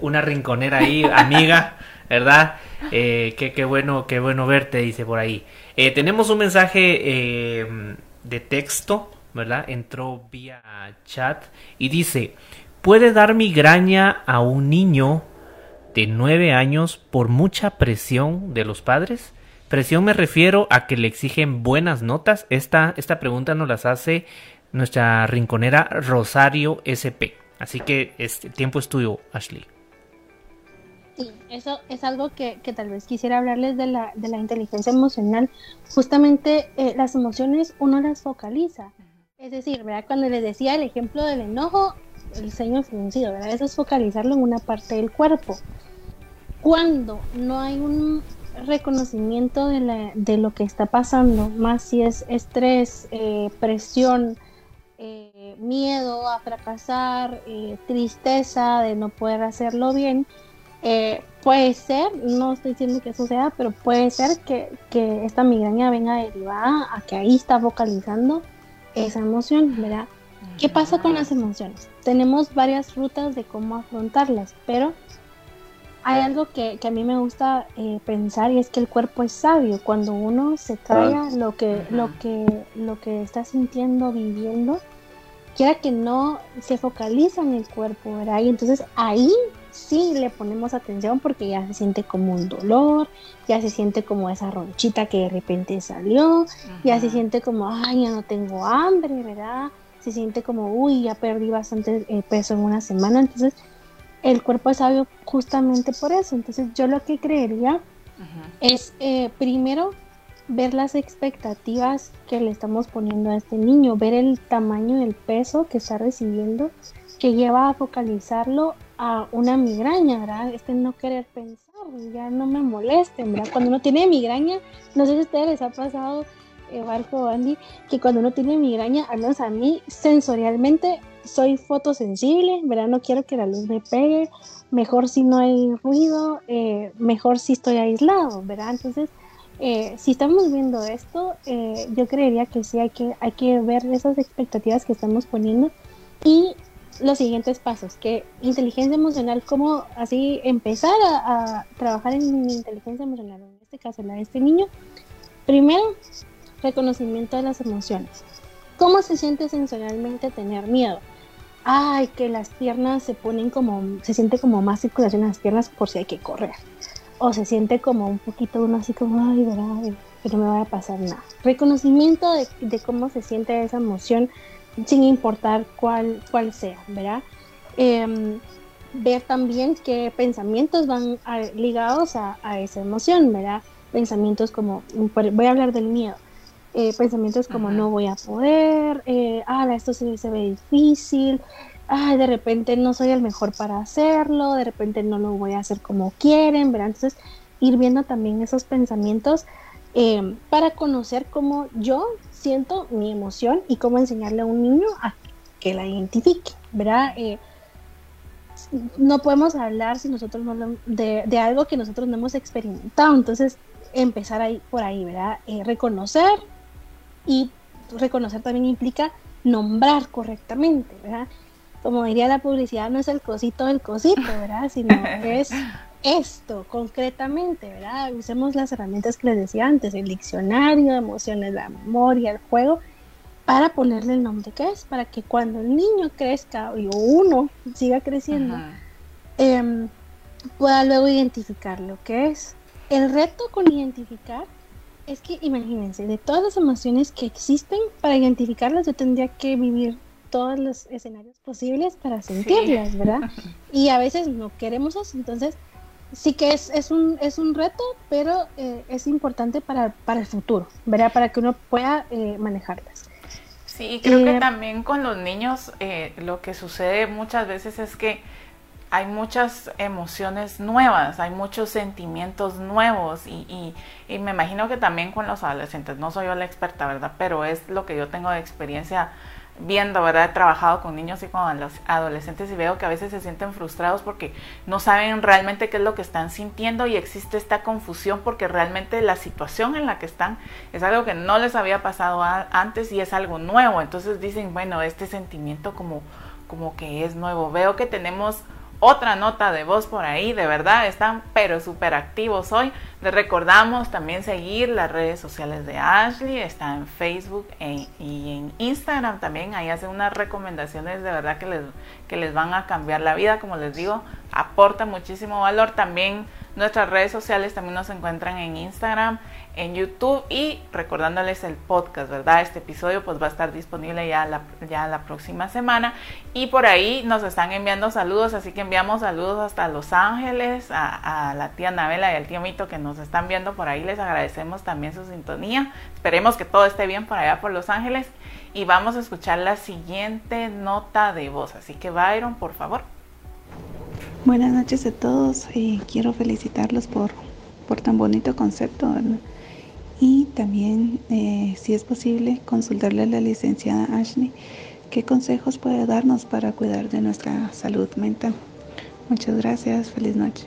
una rinconera ahí, amiga, ¿verdad? Eh, qué, bueno, qué bueno verte, dice por ahí. Eh, tenemos un mensaje eh, de texto, ¿verdad? Entró vía chat y dice, ¿puede dar migraña a un niño de nueve años por mucha presión de los padres? Presión me refiero a que le exigen buenas notas. Esta, esta pregunta nos las hace nuestra rinconera Rosario SP. Así que este tiempo es tuyo, Ashley. Sí, eso es algo que, tal vez quisiera hablarles de la, de la inteligencia emocional. Justamente eh, las emociones uno las focaliza. Es decir, ¿verdad? cuando les decía el ejemplo del enojo, el ceño fruncido, ¿verdad? eso es focalizarlo en una parte del cuerpo. Cuando no hay un reconocimiento de, la, de lo que está pasando, más si es estrés, eh, presión, miedo a fracasar, eh, tristeza de no poder hacerlo bien, eh, puede ser, no estoy diciendo que eso sea, pero puede ser que, que, esta migraña venga derivada a que ahí está vocalizando esa emoción, ¿verdad? ¿Qué pasa con las emociones? Tenemos varias rutas de cómo afrontarlas, pero hay algo que, que, a mí me gusta eh, pensar y es que el cuerpo es sabio. Cuando uno se trae lo que, lo que, lo que está sintiendo, viviendo, quiera que no se focaliza en el cuerpo, ¿verdad? Y entonces ahí sí le ponemos atención porque ya se siente como un dolor, ya se siente como esa ronchita que de repente salió, ya se siente como, ay, ya no tengo hambre, ¿verdad? Se siente como, uy, ya perdí bastante eh, peso en una semana. Entonces, el cuerpo es sabio justamente por eso. Entonces yo lo que creería es eh, primero ver las expectativas que le estamos poniendo a este niño, ver el tamaño del peso que está recibiendo, que lleva a focalizarlo a una migraña, ¿verdad? Este no querer pensar, ya no me molesten, ¿verdad? Cuando uno tiene migraña, no sé si a ustedes les ha pasado, eh, Barco Andy, que cuando uno tiene migraña, al menos a mí, sensorialmente, soy fotosensible, ¿verdad? No quiero que la luz me pegue, mejor si no hay ruido, eh, mejor si estoy aislado, ¿verdad? Entonces, eh, si estamos viendo esto, eh, yo creería que sí hay que, hay que ver esas expectativas que estamos poniendo y los siguientes pasos, que inteligencia emocional, cómo así empezar a, trabajar en inteligencia emocional, en este caso la de este niño. Primero, reconocimiento de las emociones. ¿Cómo se siente sensorialmente tener miedo? Ay, que las piernas se ponen como, se siente como más circulación en las piernas por si hay que correr. O se siente como un poquito uno así como, ay, verdad, que no me vaya a pasar nada. Reconocimiento de, de cómo se siente esa emoción sin importar cuál, cuál sea, ¿verdad? Em, ver también qué pensamientos van ligados a, esa emoción, ¿verdad? Pensamientos como, voy a hablar del miedo, eh, pensamientos como no voy a poder, eh, ah, esto se, se, ve difícil, ah, de repente no soy el mejor para hacerlo, de repente no lo voy a hacer como quieren, ¿verdad? Entonces, ir viendo también esos pensamientos em, para conocer cómo yo siento mi emoción y cómo enseñarle a un niño a que la identifique, ¿verdad? Eh, no podemos hablar si nosotros no de, algo que nosotros no hemos experimentado, entonces empezar ahí por ahí, ¿verdad? Eh, reconocer y reconocer también implica nombrar correctamente, ¿verdad? Como diría la publicidad, no es el cosito del cosito, ¿verdad? Sino es esto concretamente, ¿verdad? Usemos las herramientas que les decía antes, el diccionario, emociones, la memoria, el juego, para ponerle el nombre que es, para que cuando el niño crezca o uno siga creciendo, em, pueda luego identificar lo que es. El reto con identificar es que imagínense, de todas las emociones que existen, para identificarlas yo tendría que vivir todos los escenarios posibles para sentirlas, ¿verdad? Y a veces no queremos eso, entonces sí que es, es, un, es un reto, pero eh, es importante para, para, el futuro, ¿verdad? Para que uno pueda eh, manejarlas. Sí, creo que eh, también con los niños lo que sucede muchas veces es que hay muchas emociones nuevas, hay muchos sentimientos nuevos y, y, y, me imagino que también con los adolescentes, no soy yo la experta, ¿verdad? Pero es lo que yo tengo de experiencia viendo, ¿verdad? He trabajado con niños y con los adolescentes y veo que a veces se sienten frustrados porque no saben realmente qué es lo que están sintiendo y existe esta confusión porque realmente la situación en la que están es algo que no les había pasado antes y es algo nuevo. Entonces dicen, bueno, este sentimiento como, como que es nuevo. Veo que tenemos otra nota de voz por ahí, de verdad, están pero súper activos hoy. Les recordamos también seguir las redes sociales de Ashley, está en Facebook e, y en Instagram también, ahí hace unas recomendaciones de verdad que les, que les van a cambiar la vida, como les digo, aporta muchísimo valor. También nuestras redes sociales también nos encuentran en Instagram en YouTube y recordándoles el podcast, ¿verdad? Este episodio pues va a estar disponible ya la, ya la próxima semana y por ahí nos están enviando saludos, así que enviamos saludos hasta Los Ángeles, a, la tía Navela y al tío Mito que nos están viendo por ahí, les agradecemos también su sintonía, esperemos que todo esté bien por allá por Los Ángeles y vamos a escuchar la siguiente nota de voz, así que Byron, por favor. Buenas noches a todos y quiero felicitarlos por, por tan bonito concepto. Y también, eh, si es posible, consultarle a la licenciada Ashley qué consejos puede darnos para cuidar de nuestra salud mental. Muchas gracias, feliz noche.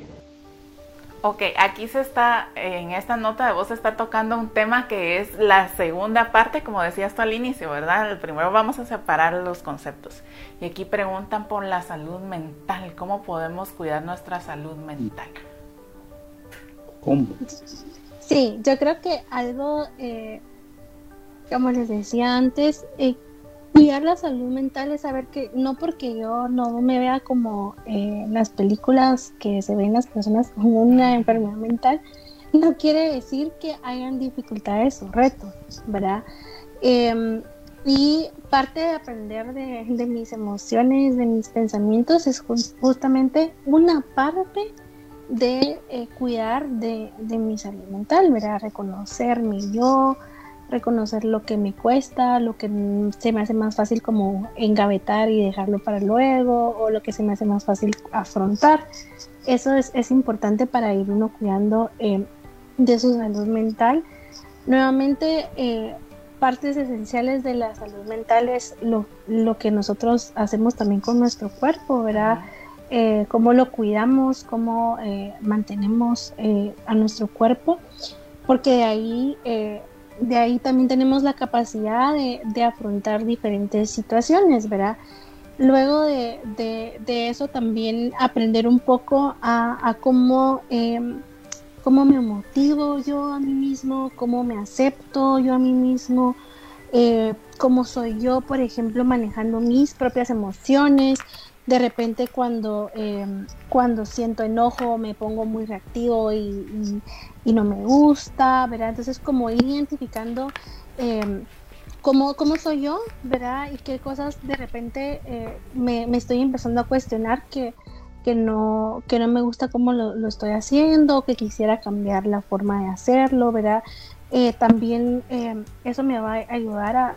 Ok, aquí se está, en esta nota de voz se está tocando un tema que es la segunda parte, como decías tú al inicio, ¿verdad? El primero vamos a separar los conceptos. Y aquí preguntan por la salud mental, ¿cómo podemos cuidar nuestra salud mental? ¿Cómo? Sí, yo creo que algo, eh, como les decía antes, eh, cuidar la salud mental es saber que no porque yo no me vea como eh, las películas que se ven las personas con una enfermedad mental, no quiere decir que hayan dificultades o retos, ¿verdad? Em, y parte de aprender de, de, mis emociones, de mis pensamientos, es justamente una parte de eh, cuidar de, mi salud mental, ¿verdad? Reconocer mi yo, reconocer lo que me cuesta, lo que se me hace más fácil como engavetar y dejarlo para luego, o lo que se me hace más fácil afrontar. Eso es, importante para ir uno cuidando eh, de su salud mental. Nuevamente, eh, partes esenciales de la salud mental es lo, lo, que nosotros hacemos también con nuestro cuerpo, ¿verdad? Eh, cómo lo cuidamos, cómo eh, mantenemos eh, a nuestro cuerpo, porque de ahí, de ahí también tenemos la capacidad de, afrontar diferentes situaciones, ¿verdad? luego de, eso también aprender un poco a, cómo, em, cómo me motivo yo a mí mismo, cómo me acepto yo a mí mismo, cómo soy yo, por ejemplo, manejando mis propias emociones. De repente cuando, em, cuando siento enojo me pongo muy reactivo y, no me gusta, ¿verdad? Entonces como ir identificando em, cómo, cómo soy yo, ¿verdad? Y qué cosas de repente eh, me, estoy empezando a cuestionar que, que, no, que no me gusta cómo lo, lo estoy haciendo, que quisiera cambiar la forma de hacerlo, ¿verdad? Eh, también eh, eso me va a ayudar a,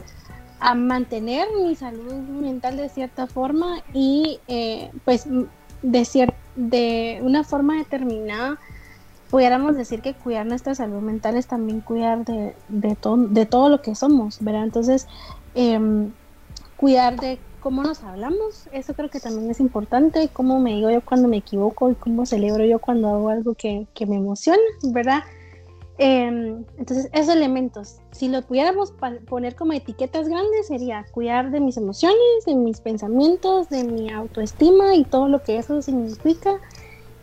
mantener mi salud mental de cierta forma y eh, pues de, de una forma determinada pudiéramos decir que cuidar nuestra salud mental es también cuidar de, de, de todo lo que somos, ¿verdad? Entonces, em, cuidar de cómo nos hablamos, eso creo que también es importante, cómo me digo yo cuando me equivoco y cómo celebro yo cuando hago algo que, que me emociona, ¿verdad? Em, entonces, esos elementos, si los pudiéramos poner como etiquetas grandes, sería cuidar de mis emociones, de mis pensamientos, de mi autoestima y todo lo que eso significa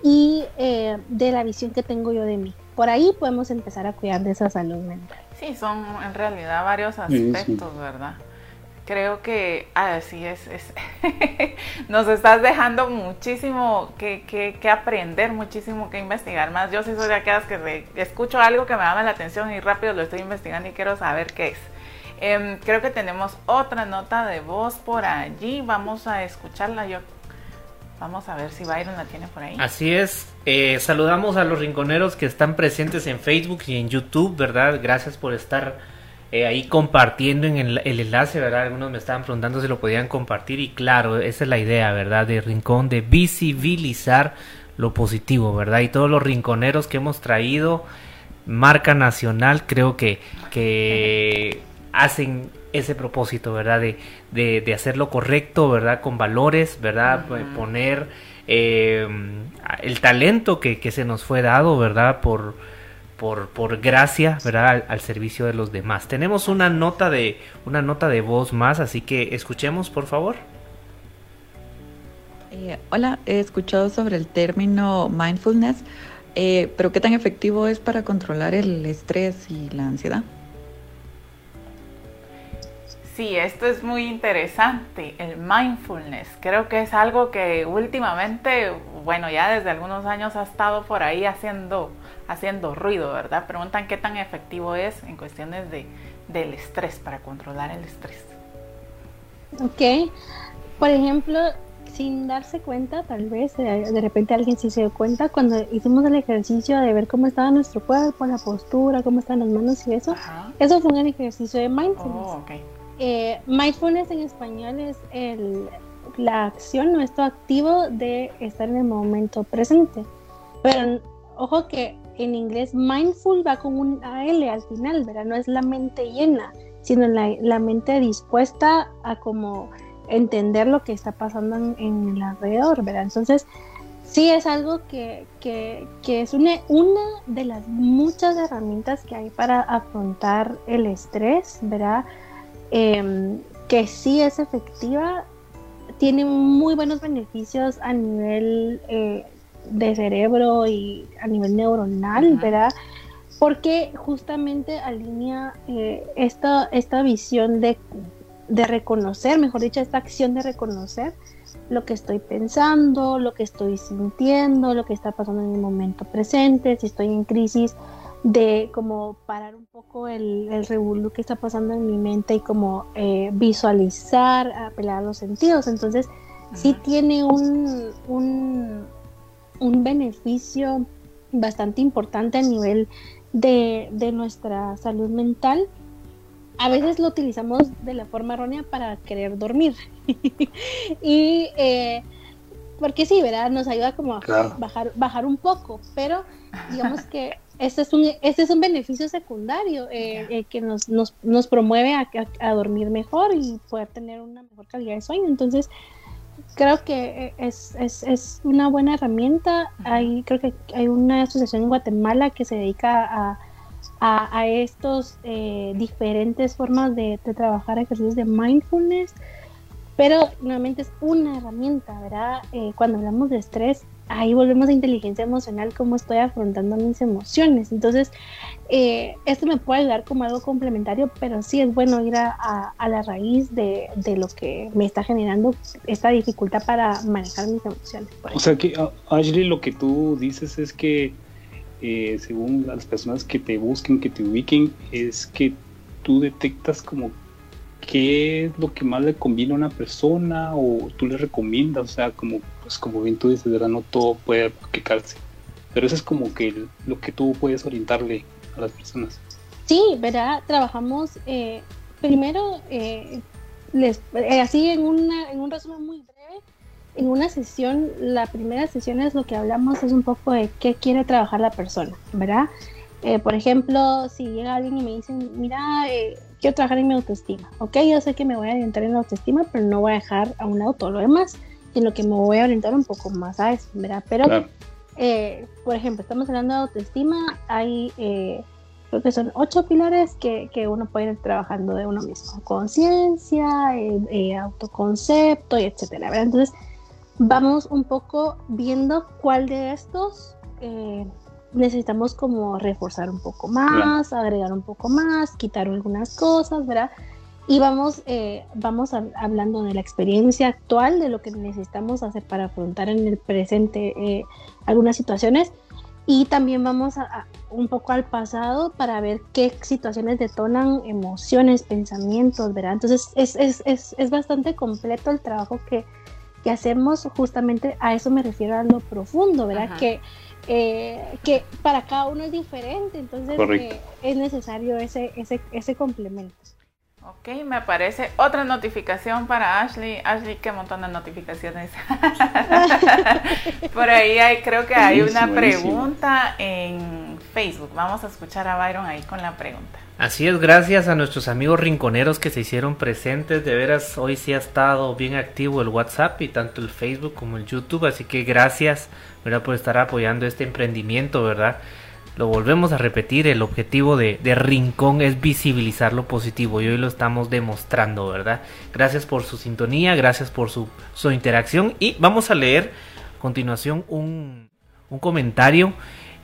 y eh, de la visión que tengo yo de mí. Por ahí podemos empezar a cuidar de esa salud mental. Sí, son en realidad varios aspectos, ¿verdad? Creo que así es, es nos estás dejando muchísimo que, que, aprender, muchísimo que investigar más. Yo sí soy de aquellas que escucho algo que me llama la atención y rápido lo estoy investigando y quiero saber qué es. Em, creo que tenemos otra nota de voz por allí, vamos a escucharla. Yo Vamos a ver si Byron la tiene por ahí. Así es. Eh, saludamos a los rinconeros que están presentes en Facebook y en YouTube, ¿verdad? Gracias por estar eh, ahí compartiendo en el, enlace, ¿verdad? Algunos me estaban preguntando si lo podían compartir y claro, esa es la idea, ¿verdad? De Rincón, de visibilizar lo positivo, ¿verdad? Y todos los rinconeros que hemos traído, marca nacional, creo que, que hacen ese propósito, ¿verdad? De, de, de hacer lo correcto, ¿verdad? Con valores, ¿verdad? Poner eh, el talento que, que se nos fue dado, ¿verdad? Por por, por gracia, ¿verdad? Al, servicio de los demás. Tenemos una nota de una nota de voz más, así que escuchemos, por favor. Eh, hola, he escuchado sobre el término mindfulness, eh, pero ¿qué tan efectivo es para controlar el estrés y la ansiedad? Sí, esto es muy interesante, el mindfulness. Creo que es algo que últimamente, bueno, ya desde algunos años ha estado por ahí haciendo haciendo ruido, ¿verdad? Preguntan qué tan efectivo es en cuestiones de, del estrés, para controlar el estrés. Ok, por ejemplo, sin darse cuenta, tal vez eh, de repente alguien sí se dio cuenta cuando hicimos el ejercicio de ver cómo estaba nuestro cuerpo, la postura, cómo están las manos y eso. Eso fue un ejercicio de mindfulness. Oh, eh, mindfulness en español es el, la acción, nuestro activo de estar en el momento presente. Pero ojo que en inglés mindful va con un AL al final, ¿verdad? No es la mente llena, sino la, mente dispuesta a como entender lo que está pasando en, el alrededor, ¿verdad? Entonces, sí es algo que, es una, una de las muchas herramientas que hay para afrontar el estrés, ¿verdad? Em, que sí es efectiva, tiene muy buenos beneficios a nivel eh, de cerebro y a nivel neuronal, ¿verdad? Porque justamente alinea eh, esta, esta visión de, de reconocer, mejor dicho, esta acción de reconocer lo que estoy pensando, lo que estoy sintiendo, lo que está pasando en el momento presente, si estoy en crisis, de como parar un poco el, el revuelo que está pasando en mi mente y como eh, visualizar, apelar a los sentidos. Entonces, sí tiene un, un, un beneficio bastante importante a nivel de, nuestra salud mental. A veces lo utilizamos de la forma errónea para querer dormir. y eh, porque sí, ¿verdad? Nos ayuda como a bajar, bajar un poco, pero digamos que este es un, este es un beneficio secundario eh, eh, que nos, nos, nos promueve a, a, dormir mejor y poder tener una mejor calidad de sueño. Entonces, creo que es, es, es, una buena herramienta. Hay, creo que hay una asociación en Guatemala que se dedica a, a, a estos eh, diferentes formas de, de, trabajar ejercicios de mindfulness. pero nuevamente es una herramienta, ¿verdad? Eh, cuando hablamos de estrés, ahí volvemos a inteligencia emocional, cómo estoy afrontando mis emociones. Entonces, eh, esto me puede ayudar como algo complementario, pero sí es bueno ir a, la raíz de, lo que me está generando esta dificultad para manejar mis emociones. O sea que, Ashley, lo que tú dices es que, eh, según las personas que te busquen, que te ubiquen, es que tú detectas como qué es lo que más le conviene a una persona o tú le recomiendas, o sea, como, pues como bien tú dices, no todo puede quejarse, pero eso es como que lo que tú puedes orientarle a las personas. Sí, ¿verdad? Trabajamos eh, primero, eh, les, eh, así en, una, en un resumen muy breve, en una sesión, la primera sesión es lo que hablamos es un poco de qué quiere trabajar la persona, ¿verdad? por ejemplo, si llega alguien y me dice, mira, quiero trabajar en mi autoestima. Ok, yo sé que me voy a orientar en la autoestima, pero no voy a dejar a un lado todo lo demás, sino que me voy a orientar un poco más a eso, ¿verdad? Pero, eh, por ejemplo, estamos hablando de autoestima, hay, eh, creo que son ocho pilares que, que, uno puede ir trabajando de uno mismo. Conciencia, eh, autoconcepto, y etcétera, ¿verdad? Entonces, vamos un poco viendo cuál de estos necesitamos como reforzar un poco más, agregar un poco más, quitar algunas cosas, ¿verdad? Y vamos, eh, vamos hablando de la experiencia actual, de lo que necesitamos hacer para afrontar en el presente eh, algunas situaciones. Y también vamos a, un poco al pasado para ver qué situaciones detonan emociones, pensamientos, ¿verdad? Entonces es, es, es, es bastante completo el trabajo que, que, hacemos, justamente a eso me refiero a lo profundo, ¿verdad? Que eh, que para cada uno es diferente, entonces eh, es necesario ese, ese, ese complemento. Ok, me aparece otra notificación para Ashley. Ashley, qué montón de notificaciones. Por ahí hay, creo que hay una pregunta en Facebook. Vamos a escuchar a Byron ahí con la pregunta. Así es, gracias a nuestros amigos rinconeros que se hicieron presentes. De veras, hoy sí ha estado bien activo el WhatsApp y tanto el Facebook como el YouTube. Así que gracias, ¿verdad? Por estar apoyando este emprendimiento, ¿verdad? Lo volvemos a repetir, el objetivo de, Rincón es visibilizar lo positivo y hoy lo estamos demostrando, ¿verdad? Gracias por su sintonía, gracias por su, interacción y vamos a leer a continuación un, un comentario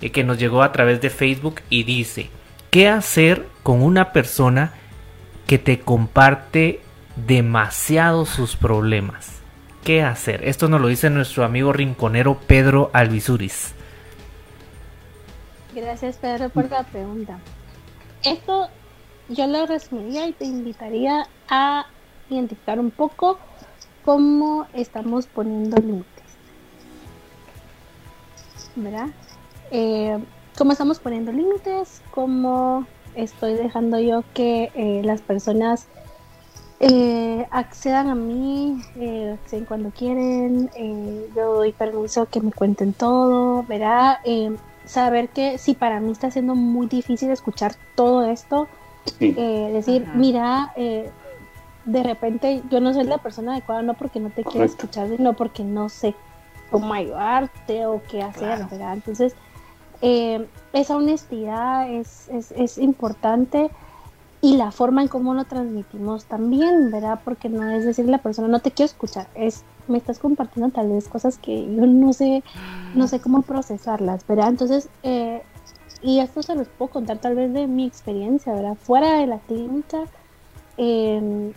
eh, que nos llegó a través de Facebook y dice, ¿qué hacer con una persona que te comparte demasiado sus problemas? ¿Qué hacer? Esto nos lo dice nuestro amigo rinconero Pedro Alvisuris. Gracias Pedro por la pregunta. Esto yo lo resumiría y te invitaría a identificar un poco cómo estamos poniendo límites. ¿Verdad? Eh, cómo estamos poniendo límites, cómo estoy dejando yo que eh, las personas eh, accedan a mí, acceden cuando quieren, yo doy permiso que me cuenten todo, ¿verdad? Saber que si para mí está siendo muy difícil escuchar todo esto, eh, decir, mira, eh, de repente yo no soy la persona adecuada, no porque no te quiero escuchar, sino porque no sé cómo ayudarte o qué hacer, ¿verdad? Entonces, eh, esa honestidad es, es, es, importante y la forma en cómo lo transmitimos también, ¿verdad? Porque no es decir la persona no te quiero escuchar, es me estás compartiendo tal vez cosas que yo no sé, no sé cómo procesarlas, ¿verdad? Entonces, eh, y esto se los puedo contar tal vez de mi experiencia, ¿verdad? Fuera de la clínica, em,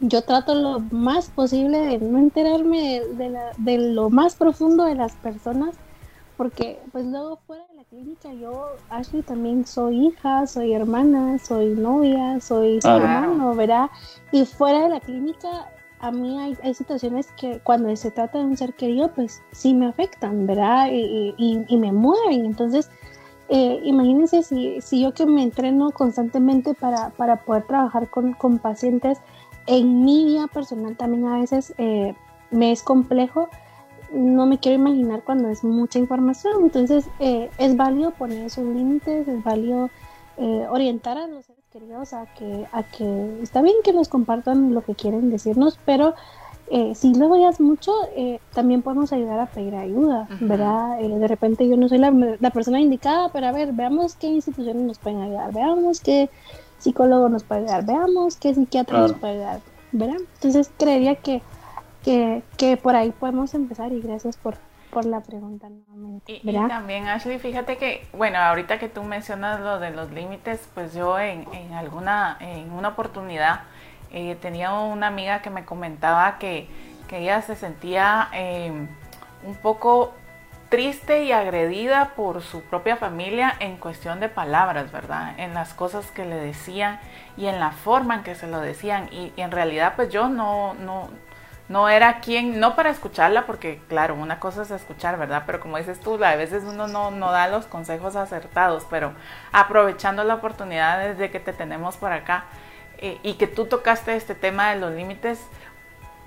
yo trato lo más posible de no enterarme de, lo más profundo de las personas, porque pues luego fuera de clínica yo, Ashley, también soy hija, soy hermana, soy novia, soy hermano, ¿verdad? Y fuera de la clínica a mí hay, situaciones que cuando se trata de un ser querido, pues sí me afectan, ¿verdad? Y, me mueven. Entonces, eh, imagínense si, si, yo que me entreno constantemente para, para poder trabajar con, con, pacientes, en mi vida personal también a veces eh, me es complejo. No me quiero imaginar cuando es mucha información. Entonces, eh, es válido poner esos límites, es válido orientar a los seres queridos a que, a que está bien que nos compartan lo que quieren decirnos, pero eh, si luego ya es mucho, eh, también podemos ayudar a pedir ayuda, ¿verdad? Eh, de repente yo no soy la, persona indicada, pero a ver, veamos qué instituciones nos pueden ayudar, veamos qué psicólogo nos puede ayudar, veamos qué psiquiatra nos puede ayudar, ¿verdad? Entonces creería que que, que por ahí podemos empezar y gracias por, por la pregunta nuevamente. Y, también, Ashley, fíjate que, bueno, ahorita que tú mencionas lo de los límites, pues yo en, en alguna, en una oportunidad eh, tenía una amiga que me comentaba que, que ella se sentía eh, un poco triste y agredida por su propia familia en cuestión de palabras, ¿verdad? En las cosas que le decían y en la forma en que se lo decían. Y, y en realidad, pues yo no, no, no era quien, no para escucharla, porque claro, una cosa es escuchar, ¿verdad? Pero como dices tú, a veces uno no, no da los consejos acertados, pero aprovechando la oportunidad desde que te tenemos por acá eh, y que tú tocaste este tema de los límites,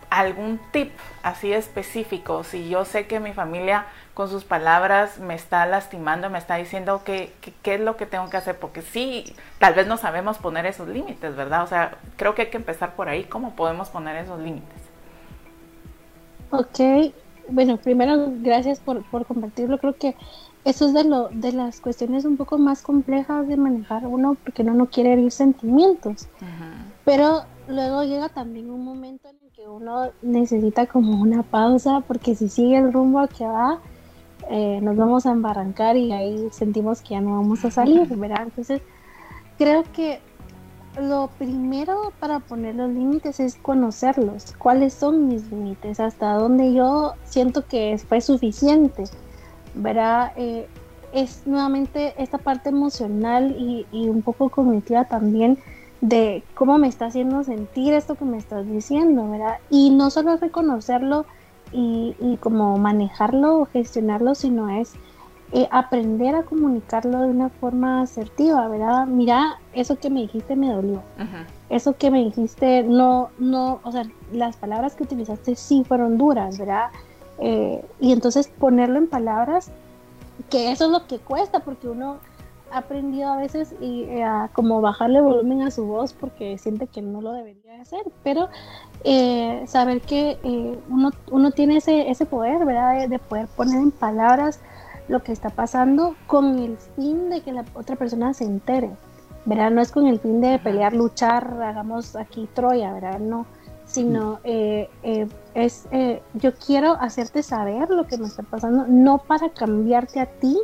algún tip así específico, si yo sé que mi familia con sus palabras me está lastimando, me está diciendo qué que, es lo que tengo que hacer, porque sí, tal vez no sabemos poner esos límites, ¿verdad? O sea, creo que hay que empezar por ahí, ¿cómo podemos poner esos límites? Ok, bueno, primero gracias por, por compartirlo. Creo que eso es de, lo, de las cuestiones un poco más complejas de manejar uno porque uno no quiere herir sentimientos. Pero luego llega también un momento en el que uno necesita como una pausa porque si sigue el rumbo que va, eh, nos vamos a embarrancar y ahí sentimos que ya no vamos a salir, ¿verdad? Entonces, creo que lo primero para poner los límites es conocerlos. ¿Cuáles son mis límites? ¿Hasta dónde yo siento que fue suficiente? ¿Verdad? Eh, es nuevamente esta parte emocional y, un poco cognitiva también de cómo me está haciendo sentir esto que me estás diciendo, ¿verdad? Y no solo reconocerlo y, y como manejarlo o gestionarlo, sino es eh, aprender a comunicarlo de una forma asertiva, ¿verdad? Mira, eso que me dijiste me dolió. Eso que me dijiste no, no, o sea, las palabras que utilizaste sí fueron duras, ¿verdad? Eh, y entonces ponerlo en palabras, que eso es lo que cuesta, porque uno ha aprendido a veces y, eh, a como bajarle volumen a su voz porque siente que no lo debería hacer, pero saber que uno, uno tiene ese, ese poder, ¿verdad? de poder poner en palabras lo que está pasando con el fin de que la otra persona se entere, ¿verdad? No es con el fin de pelear, luchar, hagamos aquí Troya, ¿verdad? No, sino eh, eh, es, eh, yo quiero hacerte saber lo que me está pasando, no para cambiarte a ti,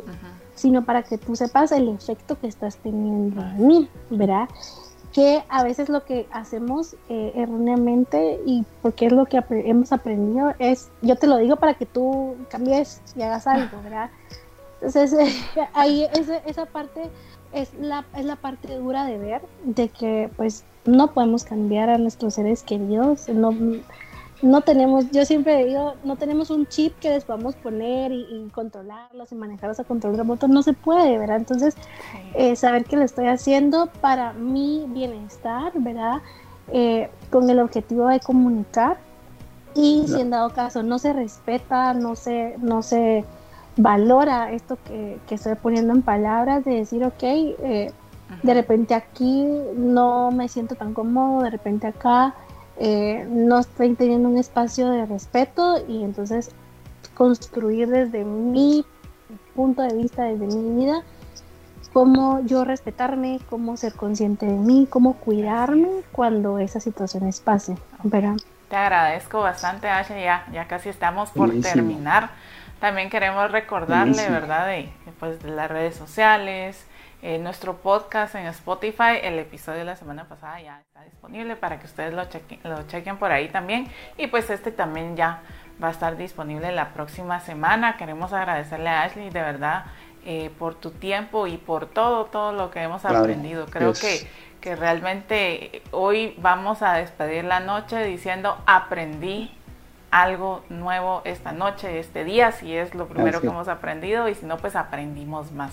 sino para que tú sepas el efecto que estás teniendo en mí, ¿verdad? Que a veces lo que hacemos erróneamente y porque es lo que hemos aprendido es, yo te lo digo para que tú cambies y hagas algo, ¿verdad? Entonces, ahí esa, esa parte es la, es la parte dura de ver, de que pues no podemos cambiar a nuestros seres queridos, no, no tenemos, yo siempre digo, no tenemos un chip que les podamos poner y, controlarlos y manejarlos a control remoto, no se puede, ¿verdad? Entonces, eh, saber que lo estoy haciendo para mi bienestar, ¿verdad? Eh, con el objetivo de comunicar y si en dado caso no se respeta, no se, no se valora esto que, estoy poniendo en palabras, de decir, ok, eh, de repente aquí no me siento tan cómodo, de repente acá eh, no estoy teniendo un espacio de respeto y entonces construir desde mi punto de vista, desde mi vida, cómo yo respetarme, cómo ser consciente de mí, cómo cuidarme cuando esas situaciones pasen. Te agradezco bastante, Asha, ya, ya casi estamos por terminar. También queremos recordarle, ¿verdad? De, pues, de las redes sociales, eh, nuestro podcast en Spotify, el episodio de la semana pasada ya está disponible para que ustedes lo chequen, lo chequen por ahí también. Y pues este también ya va a estar disponible la próxima semana. Queremos agradecerle a Ashley de verdad eh, por tu tiempo y por todo, todo lo que hemos aprendido. Creo que, que realmente hoy vamos a despedir la noche diciendo aprendí algo nuevo esta noche, este día, si es lo primero que hemos aprendido y si no, pues aprendimos más.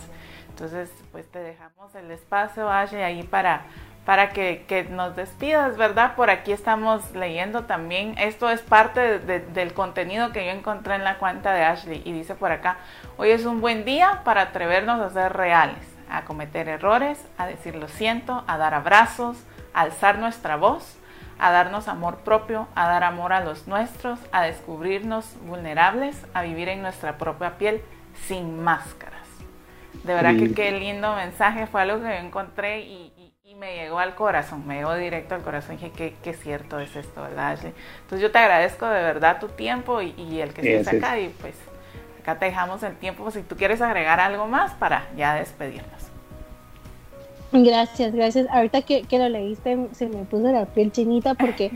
Entonces, pues te dejamos el espacio, Ashley, ahí para, para que, nos despidas, ¿verdad? Por aquí estamos leyendo también. Esto es parte del contenido que yo encontré en la cuenta de Ashley y dice por acá, hoy es un buen día para atrevernos a ser reales, a cometer errores, a decir lo siento, a dar abrazos, a alzar nuestra voz a darnos amor propio, a dar amor a los nuestros, a descubrirnos vulnerables, a vivir en nuestra propia piel sin máscaras. De verdad que qué lindo mensaje, fue algo que yo encontré y, me llegó al corazón, me llegó directo al corazón. Dije, qué, qué cierto es esto, ¿verdad, Ashley? Entonces yo te agradezco de verdad tu tiempo y, el que estés acá y pues acá te dejamos el tiempo si tú quieres agregar algo más para ya despedirnos. Gracias, gracias. Ahorita que, que, lo leíste se me puso la piel chinita porque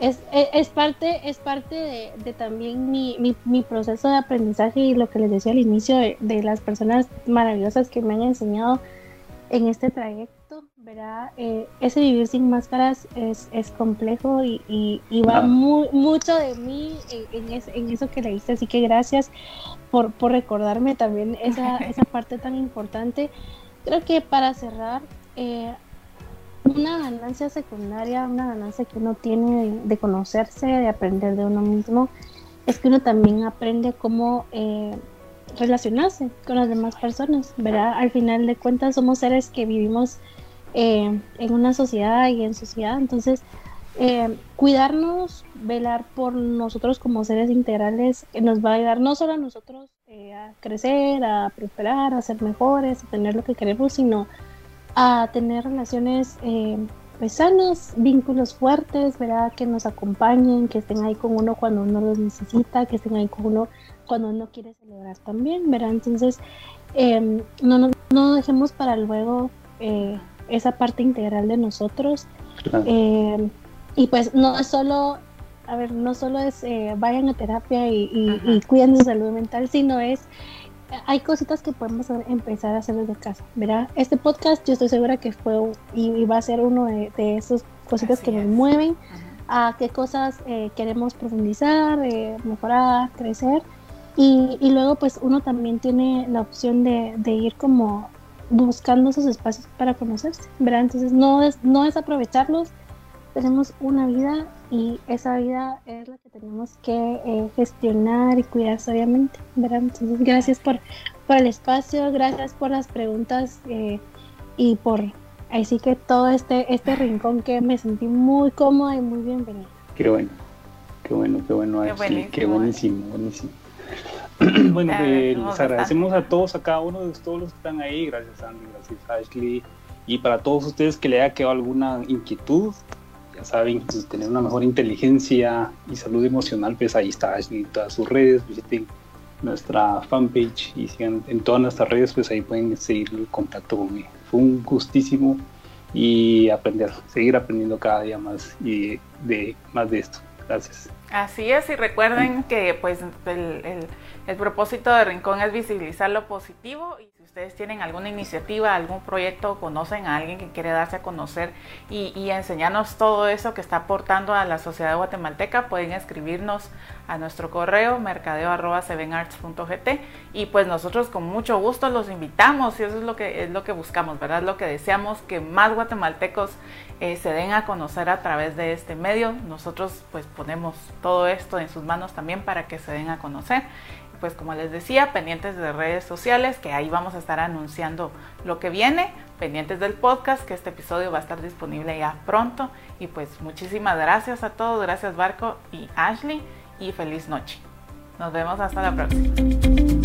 es, es, parte, es parte de, de también mi, mi, mi, proceso de aprendizaje y lo que les decía al inicio de, de, las personas maravillosas que me han enseñado en este trayecto, ¿verdad? Eh, ese vivir sin máscaras es, es complejo y, y, va muy, mucho de mí en, en, eso que leíste, así que gracias por, por recordarme también esa, esa parte tan importante. Creo que para cerrar, eh, una ganancia secundaria, una ganancia que uno tiene de, conocerse, de aprender de uno mismo, es que uno también aprende cómo eh, relacionarse con las demás personas, ¿verdad? Al final de cuentas somos seres que vivimos eh, en una sociedad y en sociedad, entonces cuidarnos, velar por nosotros como seres integrales, nos va a ayudar no solo a nosotros a crecer, a prosperar, a ser mejores, a tener lo que queremos, sino a tener relaciones eh, pues sanas, vínculos fuertes, ¿verdad? Que nos acompañen, que estén ahí con uno cuando uno los necesita, que estén ahí con uno cuando uno quiere celebrar también, ¿verdad? Entonces, em, no, no, dejemos para luego eh, esa parte integral de nosotros. Em, y pues no es solo, a ver, no solo es eh, vayan a terapia y, y, y cuiden su salud mental, sino es hay cositas que podemos empezar a hacer desde casa, ¿verdad? Este podcast yo estoy segura que fue y, va a ser uno de, esas cositas que nos mueven a qué cosas eh, queremos profundizar, eh, mejorar, crecer. Y, luego pues uno también tiene la opción de, ir como buscando esos espacios para conocerse, ¿verdad? Entonces no es, no es aprovecharlos, tenemos una vida y esa vida es la que tenemos que eh, gestionar y cuidar sabiamente, ¿verdad? Entonces, gracias por, por el espacio, gracias por las preguntas eh, y por así que todo este, este rincón que me sentí muy cómoda y muy bienvenida. Qué bueno, qué bueno, qué bueno, qué, qué buenísimo, buenísimo. bueno, eh, les agradecemos a todos, a cada uno de todos los que están ahí, gracias Andy, gracias Ashley, y para todos ustedes que le haya quedado alguna inquietud, saben, pues, tener una mejor inteligencia y salud emocional, pues ahí está en todas sus redes, visiten nuestra fanpage y sigan en todas nuestras redes, pues ahí pueden seguir el contacto conmigo. Fue un gustísimo y aprender, seguir aprendiendo cada día más y de más de esto. Gracias. Así es, y recuerden que pues el, el propósito de Rincón es visibilizar lo positivo y ustedes tienen alguna iniciativa, algún proyecto, conocen a alguien que quiere darse a conocer y, enseñarnos todo eso que está aportando a la sociedad guatemalteca, pueden escribirnos a nuestro correo mercadeo.sevenarts.gt y pues nosotros con mucho gusto los invitamos y eso es lo que es lo que buscamos, ¿verdad? Lo que deseamos que más guatemaltecos eh, se den a conocer a través de este medio. Nosotros pues ponemos todo esto en sus manos también para que se den a conocer pues como les decía, pendientes de redes sociales, que ahí vamos a estar anunciando lo que viene, pendientes del podcast, que este episodio va a estar disponible ya pronto. Y pues muchísimas gracias a todos, gracias Barco y Ashley, y feliz noche. Nos vemos hasta la próxima.